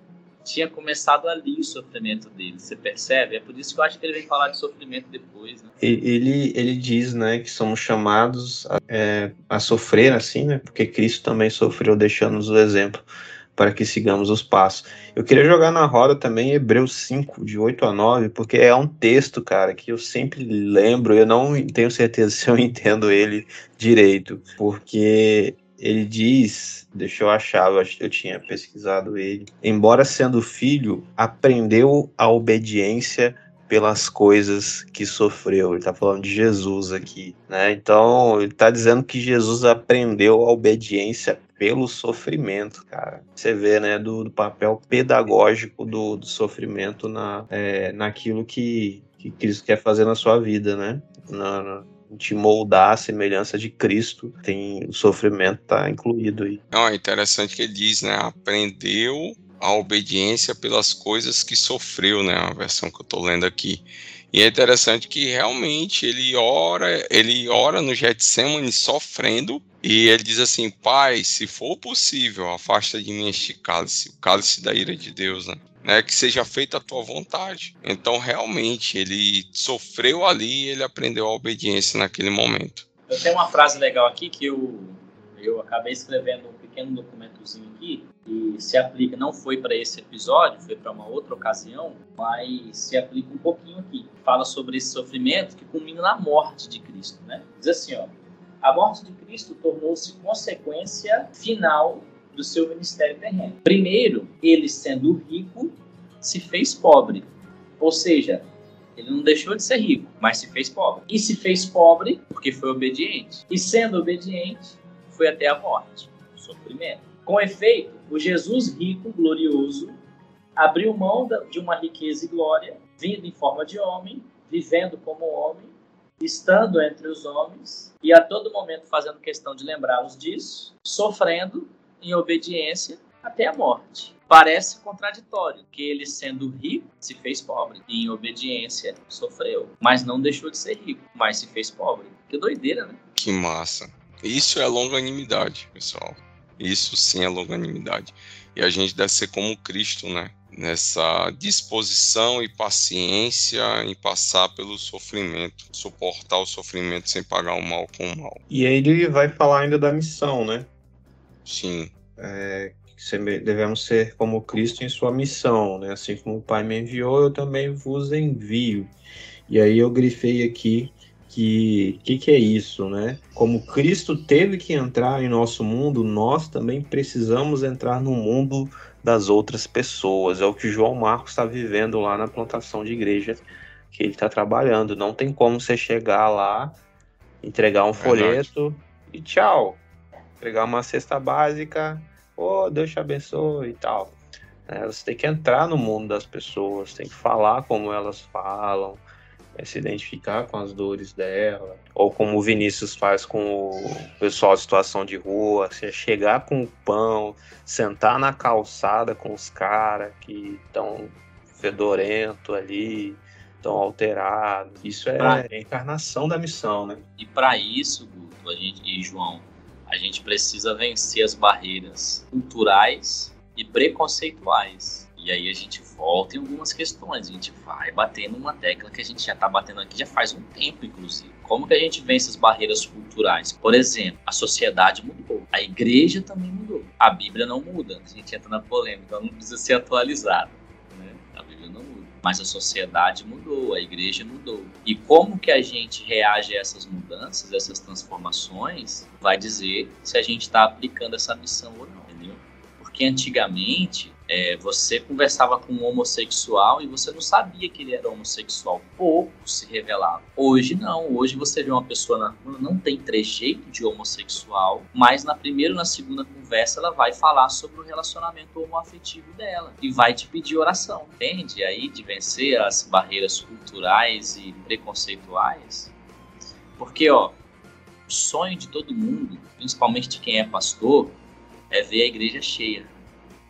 Tinha começado ali o sofrimento dele, você percebe? É por isso que eu acho que ele vem falar de sofrimento depois, né? Ele, ele diz, né, que somos chamados a, é, a sofrer assim, né? Porque Cristo também sofreu, deixando-nos o exemplo para que sigamos os passos. Eu queria jogar na roda também Hebreus 5, de 8 a 9, porque é um texto, cara, que eu sempre lembro, eu não tenho certeza se eu entendo ele direito, porque ele diz, deixa eu achar, eu, eu tinha pesquisado ele, embora sendo filho, aprendeu a obediência pelas coisas que sofreu. Ele está falando de Jesus aqui, né? Então, ele está dizendo que Jesus aprendeu a obediência pelo sofrimento, cara. Você vê, né, do, do papel pedagógico do, do sofrimento na, é, naquilo que, que Cristo quer fazer na sua vida, né? Na, na- te moldar a semelhança de Cristo, tem o sofrimento tá incluído aí. Não, é interessante que ele diz, né? Aprendeu a obediência pelas coisas que sofreu, né? A versão que eu tô lendo aqui. E é interessante que realmente ele ora, ele ora no Getsemane sofrendo e ele diz assim: Pai, se for possível, afasta de mim este cálice, o cálice da ira de Deus, né? Né, que seja feita a tua vontade. Então, realmente, ele sofreu ali e ele aprendeu a obediência naquele momento. Eu tenho uma frase legal aqui que eu, eu acabei escrevendo pequeno documentozinho aqui e se aplica, não foi para esse episódio, foi para uma outra ocasião, mas se aplica um pouquinho aqui. Fala sobre esse sofrimento que culmina na morte de Cristo, né? Diz assim, ó, a morte de Cristo tornou-se consequência final do seu ministério terreno. Primeiro, ele sendo rico, se fez pobre. Ou seja, ele não deixou de ser rico, mas se fez pobre. E se fez pobre porque foi obediente. E sendo obediente, foi até a morte, sofrimento. Com efeito, o Jesus rico, glorioso, abriu mão de uma riqueza e glória, vindo em forma de homem, vivendo como homem, estando entre os homens e a todo momento fazendo questão de lembrá-los disso, sofrendo em obediência até a morte. Parece contraditório que ele, sendo rico, se fez pobre e em obediência sofreu, mas não deixou de ser rico, mas se fez pobre. Que doideira, né? Que massa. Isso é longanimidade, pessoal. Isso sim é longanimidade. E a gente deve ser como Cristo, né? Nessa disposição e paciência em passar pelo sofrimento, suportar o sofrimento sem pagar o mal com o mal. E aí ele vai falar ainda da missão, né? Sim, É, devemos ser como Cristo em sua missão, né? Assim como o Pai me enviou, eu também vos envio. E aí eu grifei aqui que que, que é isso, né? Como Cristo teve que entrar em nosso mundo, nós também precisamos entrar no mundo das outras pessoas. É o que João Marcos está vivendo lá na plantação de igreja que ele está trabalhando. Não tem como você chegar lá, entregar um folheto e tchau. Entregar uma cesta básica, oh, Deus te abençoe e tal. É, você tem que entrar no mundo das pessoas, tem que falar como elas falam, é se identificar com as dores dela, ou como o Vinícius faz com o pessoal de situação de rua, assim, chegar com o pão, sentar na calçada com os caras que estão fedorento ali, estão alterados. Isso é pra... a encarnação da missão, né? E para isso, Guto, a gente, e João, a gente precisa vencer as barreiras culturais e preconceituais e aí a gente volta em algumas questões, a gente vai batendo uma tecla que a gente já está batendo aqui já faz um tempo, inclusive. Como que a gente vence as barreiras culturais? Por exemplo, a sociedade mudou, a igreja também mudou, a Bíblia não muda, a gente entra na polêmica, ela não precisa ser atualizada, né? A Bíblia não muda. Mas a sociedade mudou, a igreja mudou. E como que a gente reage a essas mudanças, essas transformações, vai dizer se a gente está aplicando essa missão ou não, entendeu? Porque antigamente é, você conversava com um homossexual e você não sabia que ele era homossexual. Pouco se revelava. Hoje não. Hoje você vê uma pessoa na rua, não tem trejeito de homossexual, mas na primeira ou na segunda conversa ela vai falar sobre o relacionamento homoafetivo dela e vai te pedir oração. Entende? Aí de vencer as barreiras culturais e preconceituais. Porque, ó, o sonho de todo mundo, principalmente de quem é pastor, é ver a igreja cheia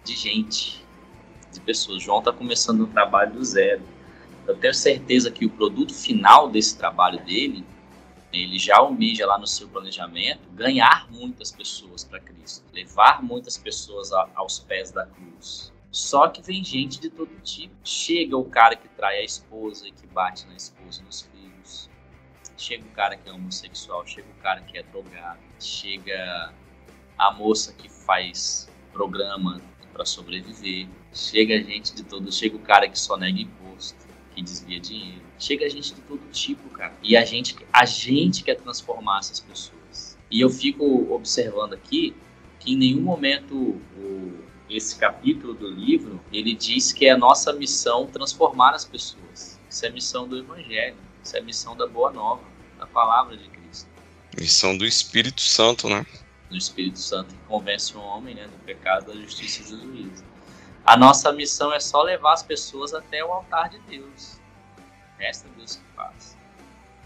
de gente, de pessoas. João está começando um trabalho do zero. Eu tenho certeza que o produto final desse trabalho dele, ele já almeja lá no seu planejamento ganhar muitas pessoas para Cristo, levar muitas pessoas a, aos pés da cruz. Só que vem gente de todo tipo. Chega o cara que trai a esposa e que bate na esposa e nos filhos. Chega o cara que é homossexual, chega o cara que é drogado, chega a moça que faz programa para sobreviver. Chega gente de todo, chega o cara que só nega imposto, que desvia dinheiro. Chega gente de todo tipo, cara. E a gente, a gente quer transformar essas pessoas. E eu fico observando aqui que em nenhum momento o, esse capítulo do livro ele diz que é a nossa missão transformar as pessoas. Isso é missão do Evangelho. Isso é missão da Boa Nova, da Palavra de Cristo. Missão do Espírito Santo, né? Do Espírito Santo que convence o homem né, do pecado, da justiça e do juízo. A nossa missão é só levar as pessoas até o altar de Deus. Resta Deus que faz.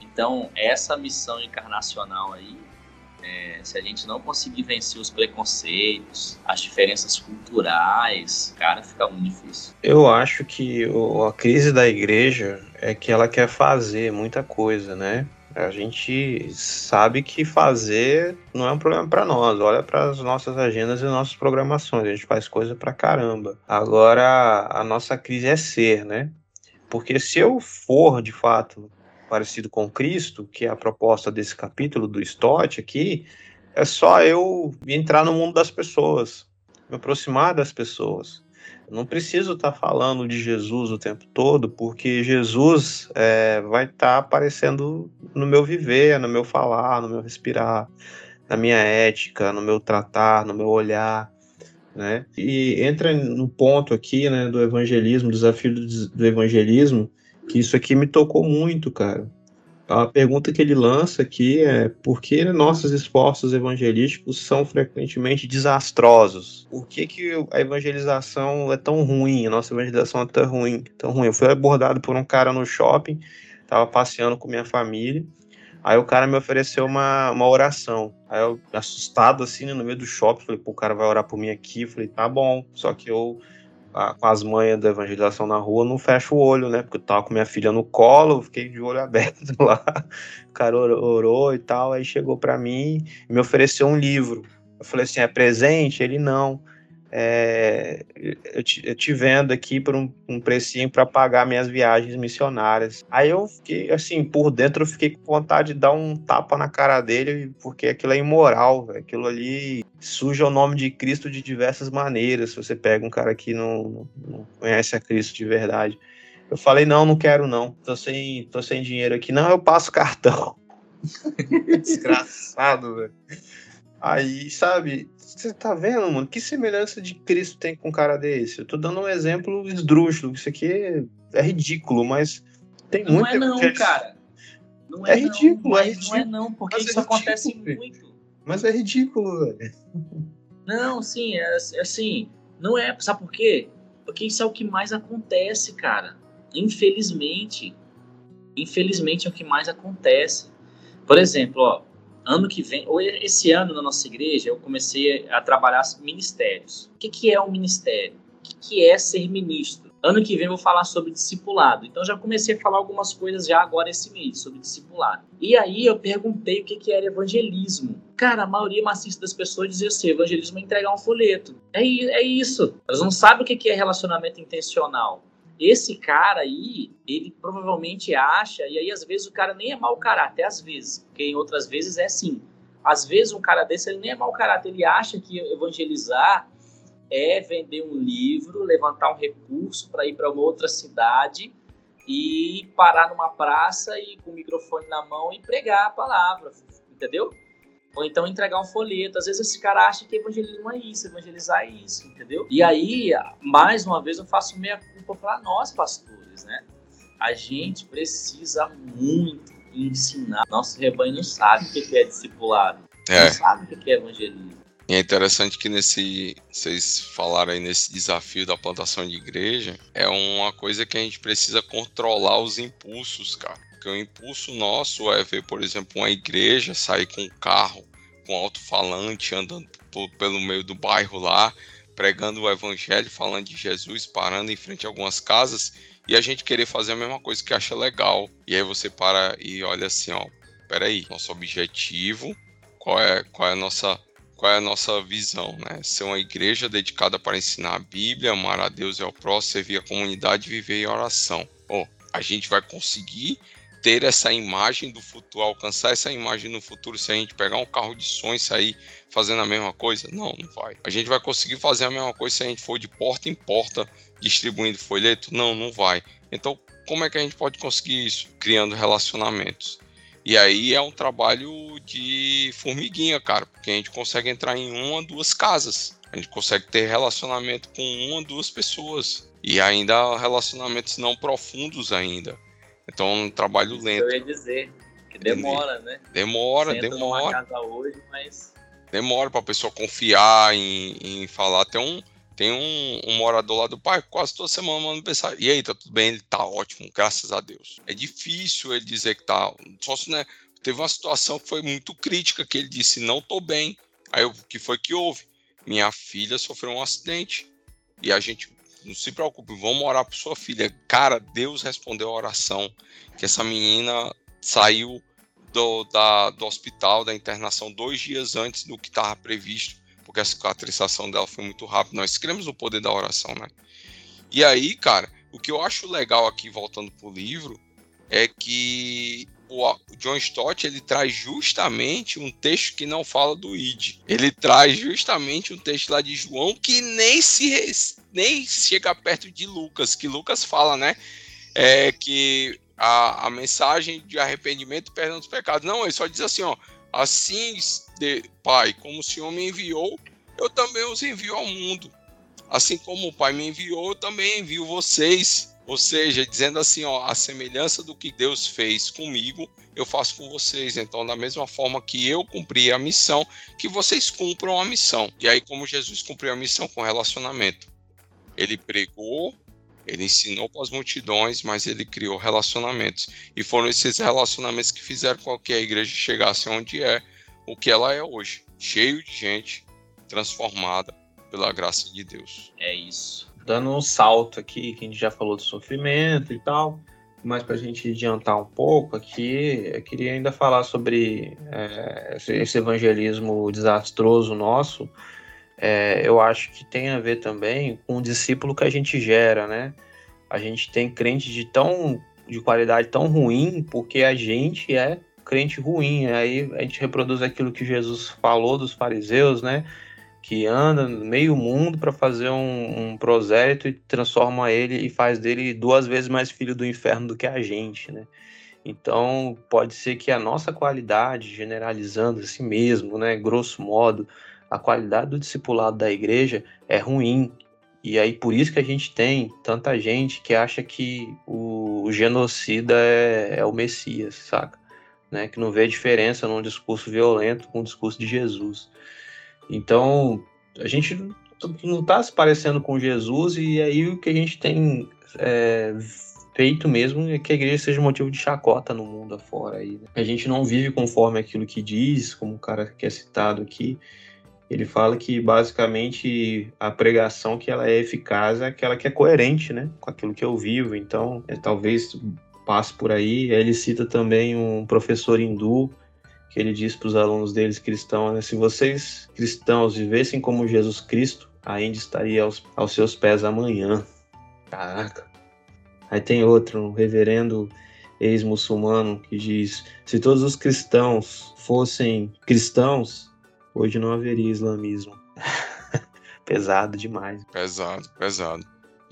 Então, essa missão encarnacional aí, é, se a gente não conseguir vencer os preconceitos, as diferenças culturais, cara, fica muito difícil. Eu acho que a crise da igreja é que ela quer fazer muita coisa, né? A gente sabe que fazer não é um problema para nós. Olha para as nossas agendas e nossas programações. A gente faz coisa para caramba. Agora, a nossa crise é ser, né? Porque se eu for, de fato, parecido com Cristo, que é a proposta desse capítulo do Stott aqui, é só eu entrar no mundo das pessoas, me aproximar das pessoas. Não preciso estar tá falando de Jesus o tempo todo, porque Jesus é, vai estar tá aparecendo no meu viver, no meu falar, no meu respirar, na minha ética, no meu tratar, no meu olhar. Né? E entra no ponto aqui né, do evangelismo, desafio do, do evangelismo, que isso aqui me tocou muito, cara. A pergunta que ele lança aqui é por que nossos esforços evangelísticos são frequentemente desastrosos? Por que, que a evangelização é tão ruim? A nossa evangelização é tão ruim, tão ruim. Eu fui abordado por um cara no shopping, estava passeando com minha família, aí o cara me ofereceu uma, uma oração. Aí eu, assustado assim, no meio do shopping, falei, pô, o cara vai orar por mim aqui. Falei, tá bom. Só que eu com as manhas da evangelização na rua, não fecho o olho, né? Porque eu tava com minha filha no colo, fiquei de olho aberto lá. O cara orou e tal, aí chegou para mim e me ofereceu um livro. Eu falei assim: é presente? Ele não. É, eu, te, eu te vendo aqui por um, um precinho para pagar minhas viagens missionárias. Aí eu fiquei, assim, por dentro eu fiquei com vontade de dar um tapa na cara dele, porque aquilo é imoral, véio. aquilo ali suja o nome de Cristo de diversas maneiras. Se você pega um cara que não, não conhece a Cristo de verdade. Eu falei, não, não quero não, tô sem, tô sem dinheiro aqui. Não, eu passo cartão. Desgraçado, velho. Aí, sabe, você tá vendo, mano? Que semelhança de Cristo tem com um cara desse? Eu tô dando um exemplo esdrúxulo. Isso aqui é, é ridículo, mas tem muito. Não é não, cara. Não é, é ridículo, não, é ridículo. Não é não, porque mas isso é acontece ridículo, muito. Mas é ridículo, velho. Não, sim, é, é assim. Não é, sabe por quê? Porque isso é o que mais acontece, cara. Infelizmente. Infelizmente é o que mais acontece. Por exemplo, ó, ano que vem, ou esse ano na nossa igreja, eu comecei a trabalhar ministérios. O que, que é um ministério? O que, que é ser ministro? Ano que vem eu vou falar sobre discipulado. Então já comecei a falar algumas coisas já agora esse mês sobre discipulado. E aí eu perguntei o que, que era evangelismo. Cara, a maioria maciça das pessoas dizia assim: evangelismo é entregar um folheto. É, é isso. Elas não sabem o que, que é relacionamento intencional. Esse cara aí, ele provavelmente acha, e aí às vezes o cara nem é mau caráter, às vezes, porque em outras vezes é sim. Às vezes um cara desse ele nem é mau caráter, ele acha que evangelizar é vender um livro, levantar um recurso para ir para uma outra cidade e parar numa praça e com o microfone na mão e pregar a palavra, entendeu? Ou então entregar um folheto. Às vezes esse cara acha que evangelismo é isso, evangelizar é isso, entendeu? E aí, mais uma vez, eu faço meia culpa para nós, pastores, né? A gente precisa muito ensinar. Nosso rebanho não sabe o que é discipulado. É. Não sabe o que é evangelismo. E é interessante que nesse. Vocês falaram aí nesse desafio da plantação de igreja. É uma coisa que a gente precisa controlar os impulsos, cara. Porque o impulso nosso é ver, por exemplo, uma igreja sair com um carro, com alto-falante, andando pelo meio do bairro lá, pregando o evangelho, falando de Jesus, parando em frente a algumas casas, e a gente querer fazer a mesma coisa que acha legal. E aí você para e olha assim, ó, peraí, nosso objetivo, qual é, qual é a nossa qual é a nossa visão, né? Ser uma igreja dedicada para ensinar a Bíblia, amar a Deus e ao próximo, servir a comunidade, viver em oração. Oh, a gente vai conseguir ter essa imagem do futuro, alcançar essa imagem no futuro se a gente pegar um carro de sonho e sair fazendo a mesma coisa? Não, não vai. A gente vai conseguir fazer a mesma coisa se a gente for de porta em porta distribuindo folheto? Não, não vai. Então, como é que a gente pode conseguir isso? Criando relacionamentos. E aí é um trabalho de formiguinha, cara, porque a gente consegue entrar em uma, duas casas. A gente consegue ter relacionamento com uma, duas pessoas. E ainda relacionamentos não profundos ainda. Então é um trabalho lento. Eu ia dizer que demora, né? Demora, Você demora. casa hoje, mas demora para a pessoa confiar em, em falar. Tem um tem um, um, morador lá do parque, quase toda semana mandando pensar. E aí, tá tudo bem? Ele tá ótimo, graças a Deus. É difícil ele dizer que tá. Só se, né? Teve uma situação que foi muito crítica, que ele disse, não tô bem. Aí o que foi que houve? Minha filha sofreu um acidente. E a gente não se preocupe, vamos orar por sua filha. Cara, Deus respondeu a oração. Que essa menina saiu do, da, do hospital, da internação, dois dias antes do que estava previsto, porque a cicatrização dela foi muito rápida. Nós cremos no poder da oração, né? E aí, cara, o que eu acho legal aqui, voltando pro livro, é que o John Stott ele traz justamente um texto que não fala do id. Ele traz justamente um texto lá de João que nem se nem chega perto de Lucas, que Lucas fala, né? É que a, a mensagem de arrependimento e perdão dos pecados. Não, ele só diz assim, ó, assim, de, Pai, como o Senhor me enviou, eu também os envio ao mundo. Assim como o Pai me enviou, eu também envio vocês. Ou seja, dizendo assim, ó, a semelhança do que Deus fez comigo, eu faço com vocês. Então, da mesma forma que eu cumpri a missão, que vocês cumpram a missão. E aí, como Jesus cumpriu a missão com relacionamento, ele pregou, ele ensinou para as multidões, mas ele criou relacionamentos. E foram esses relacionamentos que fizeram com que a igreja chegasse onde é, o que ela é hoje, cheio de gente transformada pela graça de Deus. É isso dando um salto aqui, que a gente já falou do sofrimento e tal, mas para a gente adiantar um pouco aqui, eu queria ainda falar sobre é, esse evangelismo desastroso nosso, é, eu acho que tem a ver também com o discípulo que a gente gera, né? A gente tem crente de tão de qualidade tão ruim porque a gente é crente ruim. Aí a gente reproduz aquilo que Jesus falou dos fariseus, né? Que anda meio mundo para fazer um, um prosélito e transforma ele e faz dele duas vezes mais filho do inferno do que a gente, né? Então pode ser que a nossa qualidade, generalizando assim mesmo, né? Grosso modo, a qualidade do discipulado da igreja é ruim. E aí por isso que a gente tem tanta gente que acha que o, o genocida é, é o Messias, saca? né, que não vê diferença num discurso violento com o discurso de Jesus. Então, a gente não está se parecendo com Jesus, e aí o que a gente tem é, feito mesmo é que a igreja seja motivo de chacota no mundo afora. Aí, né? A gente não vive conforme aquilo que diz, como o cara que é citado aqui. Ele fala que basicamente a pregação que ela é eficaz é aquela que é coerente, né, com aquilo que eu vivo. Então, é talvez passe por aí. Ele cita também um professor hindu que ele diz para os alunos deles cristãos, né, se vocês cristãos vivessem como Jesus Cristo, ainda estaria aos, aos seus pés amanhã. Caraca. Aí tem outro, um reverendo ex-muçulmano que diz: se todos os cristãos fossem cristãos, hoje não haveria islamismo. pesado demais. Pesado, pesado.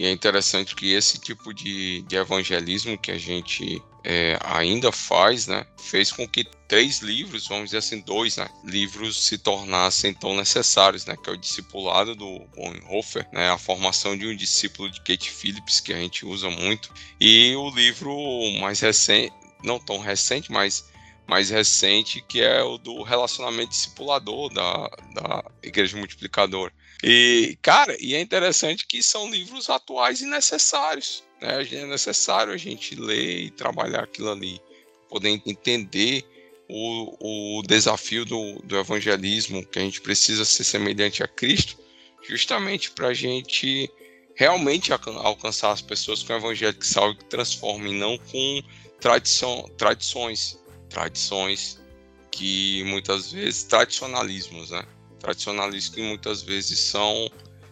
E é interessante que esse tipo de, de evangelismo que a gente é, ainda faz, né, fez com que três livros, vamos dizer assim, dois né, livros se tornassem tão necessários, né, que é o discipulado do Bonhoeffer, né, a formação de um discípulo de Kate Phillips, que a gente usa muito, e o livro mais recente, não tão recente, mas mais recente, que é o do relacionamento discipulador da, da Igreja Multiplicador. E, cara, e é interessante que são livros atuais e necessários. Né? É necessário a gente ler e trabalhar aquilo ali, poder entender o, o desafio do, do evangelismo, que a gente precisa ser semelhante a Cristo, justamente para a gente realmente alcançar as pessoas com o evangelho que salve, que transforma, e não com tradição, tradições, tradições que muitas vezes, tradicionalismos, né? Tradicionalistas que muitas vezes são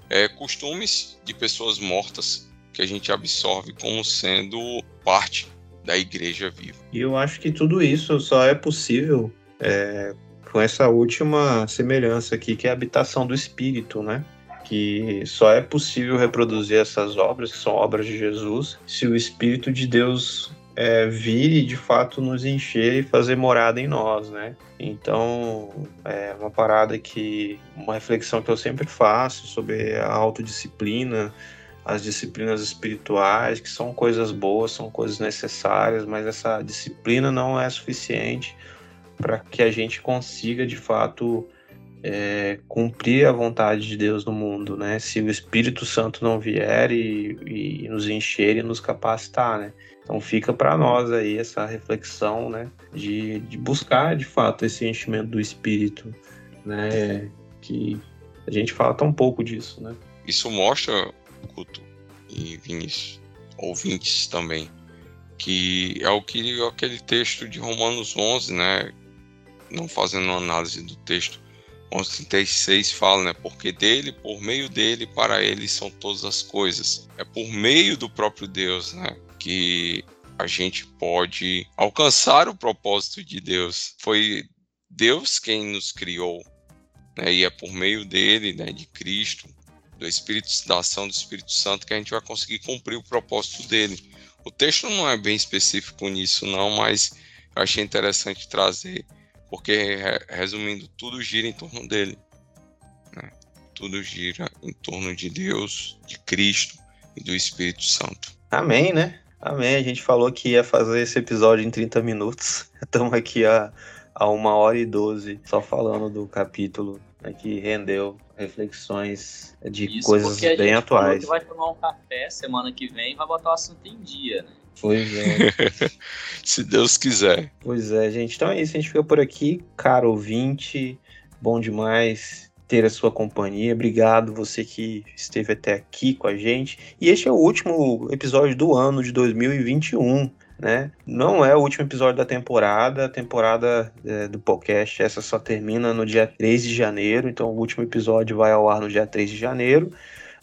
é, costumes de pessoas mortas que a gente absorve como sendo parte da igreja viva. E eu acho que tudo isso só é possível é, com essa última semelhança aqui, que é a habitação do Espírito, né? Que só é possível reproduzir essas obras, que são obras de Jesus, se o Espírito de Deus é, vir e de fato nos encher e fazer morada em nós, né? Então, é uma parada que, uma reflexão que eu sempre faço sobre a autodisciplina, as disciplinas espirituais, que são coisas boas, são coisas necessárias, mas essa disciplina não é suficiente para que a gente consiga de fato é, cumprir a vontade de Deus no mundo, né? Se o Espírito Santo não vier e, e nos encher e nos capacitar, né? Então fica para nós aí essa reflexão, né? De, de buscar de fato esse enchimento do Espírito, né? Que a gente fala tão pouco disso, né? Isso mostra, Guto e Vinícius, ouvintes também, que é o que aquele texto de Romanos 11, né? Não fazendo análise do texto, 11:36 fala, né? Porque dele, por meio dele, para ele são todas as coisas. É por meio do próprio Deus, né? Que a gente pode alcançar o propósito de Deus. Foi Deus quem nos criou, né? E é por meio dele, né? De Cristo, do Espírito, da ação do Espírito Santo, que a gente vai conseguir cumprir o propósito dele. O texto não é bem específico nisso, não, mas eu achei interessante trazer porque, resumindo, tudo gira em torno dele. Né? Tudo gira em torno de Deus, de Cristo e do Espírito Santo. Amém, né? Amém. A gente falou que ia fazer esse episódio em 30 minutos. Estamos aqui a, a uma hora e doze só falando do capítulo né, que rendeu reflexões de Isso coisas bem atuais. vai tomar um café semana que vem e vai botar o assunto em dia, né? Pois é. Se Deus quiser. Pois é, gente. Então é isso. A gente fica por aqui. Caro ouvinte, bom demais ter a sua companhia. Obrigado você que esteve até aqui com a gente. E este é o último episódio do ano de 2021. né? Não é o último episódio da temporada, a temporada é, do podcast, essa só termina no dia 3 de janeiro, então o último episódio vai ao ar no dia 3 de janeiro,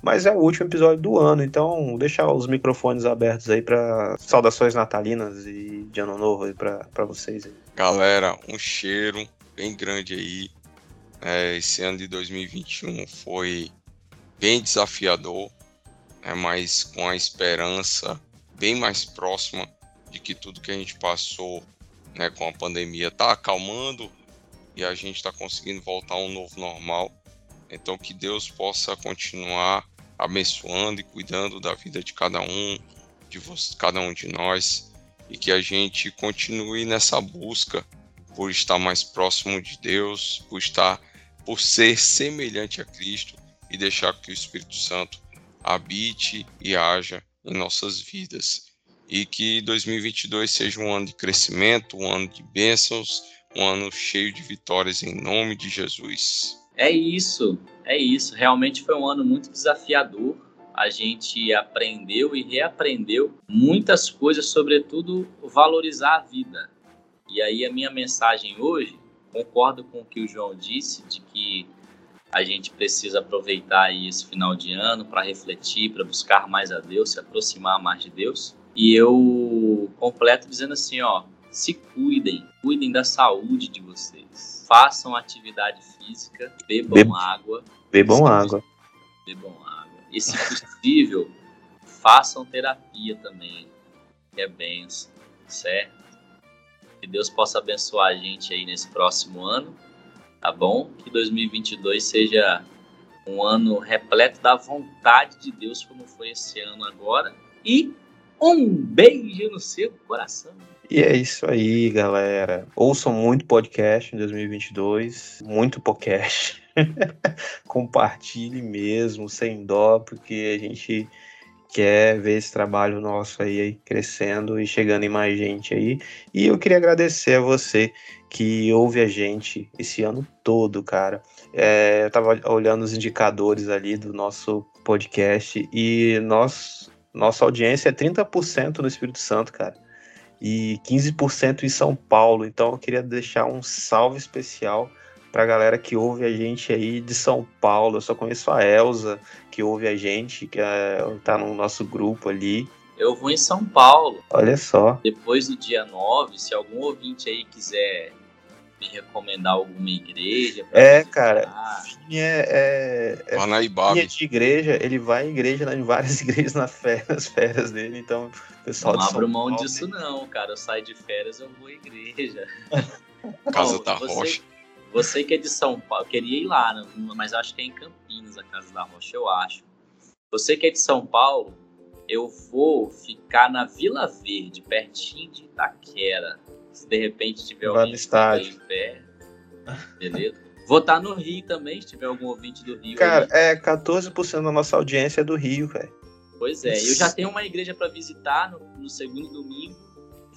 mas é o último episódio do ano, então deixar os microfones abertos aí para saudações natalinas e de ano novo aí para vocês. Aí. Galera, um cheiro bem grande aí. É, esse ano de 2021 foi bem desafiador, né, mas com a esperança bem mais próxima de que tudo que a gente passou né, com a pandemia está acalmando e a gente está conseguindo voltar a um novo normal. Então que Deus possa continuar abençoando e cuidando da vida de cada um, de você, cada um de nós, e que a gente continue nessa busca por estar mais próximo de Deus, por estar, por ser semelhante a Cristo e deixar que o Espírito Santo habite e haja em nossas vidas. E que 2022 seja um ano de crescimento, um ano de bênçãos, um ano cheio de vitórias em nome de Jesus. É isso, é isso. Realmente foi um ano muito desafiador. A gente aprendeu e reaprendeu muitas coisas, sobretudo valorizar a vida. E aí a minha mensagem hoje, concordo com o que o João disse, de que a gente precisa aproveitar esse final de ano para refletir, para buscar mais a Deus, se aproximar mais de Deus. E eu completo dizendo assim, ó, se cuidem, cuidem da saúde de vocês. Façam atividade física, bebam Be água. Bebam se água. Bebam água. E se possível, façam terapia também, que é benção, certo? Que Deus possa abençoar a gente aí nesse próximo ano tá bom? Que 2022 seja um ano repleto da vontade de Deus, como foi esse ano agora. E um beijo no seu coração. E é isso aí, galera. Ouçam muito podcast em 2022, muito podcast. Compartilhe mesmo, sem dó, porque a gente quer ver esse trabalho nosso aí crescendo e chegando em mais gente aí. E eu queria agradecer a você que ouve a gente esse ano todo, cara. É, eu tava olhando os indicadores ali do nosso podcast e nós, nossa audiência é 30% no Espírito Santo, cara. E 15% em São Paulo. Então eu queria deixar um salve especial pra galera que ouve a gente aí de São Paulo. Eu só conheço a Elza, que ouve a gente, que é, tá no nosso grupo ali. Eu vou em São Paulo. Olha só. Depois do dia 9, se algum ouvinte aí quiser me recomendar alguma igreja. É, cara. É, é, é de igreja, ele vai em igreja, em várias igrejas nas férias, férias dele, então o pessoal Não abro mão Paulo, disso, não, cara. Eu saio de férias, eu vou à igreja. Casa da você, Rocha. Você que é de São Paulo, queria ir lá, né? mas acho que é em Campinas a Casa da Rocha, eu acho. Você que é de São Paulo, eu vou ficar na Vila Verde, pertinho de Itaquera. Se de repente tiver alguém em pé, beleza? Vou estar no Rio também, se tiver algum ouvinte do Rio. Cara, aí. é 14% da nossa audiência é do Rio, velho. Pois é, eu já tenho uma igreja para visitar no, no, segundo domingo.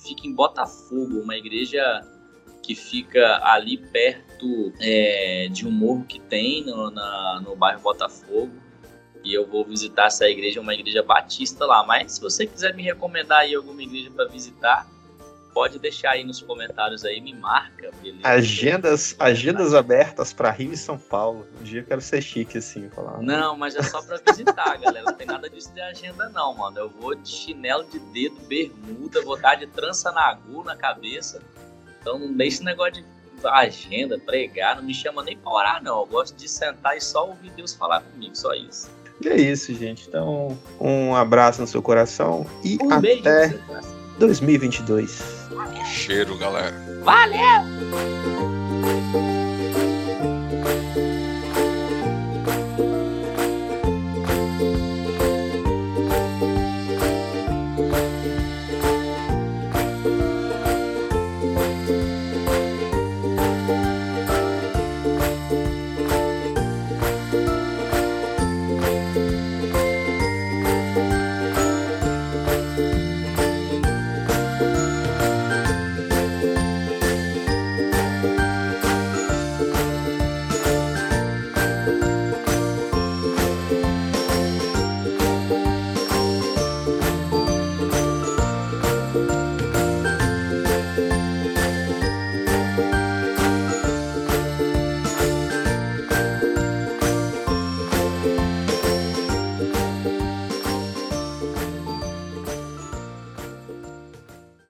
Fica em Botafogo, uma igreja que fica ali perto é, de um morro que tem no, na, no bairro Botafogo. E eu vou visitar essa igreja, uma igreja batista lá. Mas se você quiser me recomendar aí alguma igreja para visitar, pode deixar aí nos comentários aí, me marca. Beleza? Agendas, agendas abertas para Rio e São Paulo. Um dia eu quero ser chique assim, falar. Não, mas é só para visitar, galera. Não tem nada disso de agenda não, mano. Eu vou de chinelo de dedo, bermuda, vou dar de trança na agulha na cabeça. Então não deixe esse negócio de agenda, pregar, não me chama nem para orar não. Eu gosto de sentar e só ouvir Deus falar comigo, só isso. E é isso, gente. Então, um abraço no seu coração e um até 2022. Cheiro, galera. Valeu!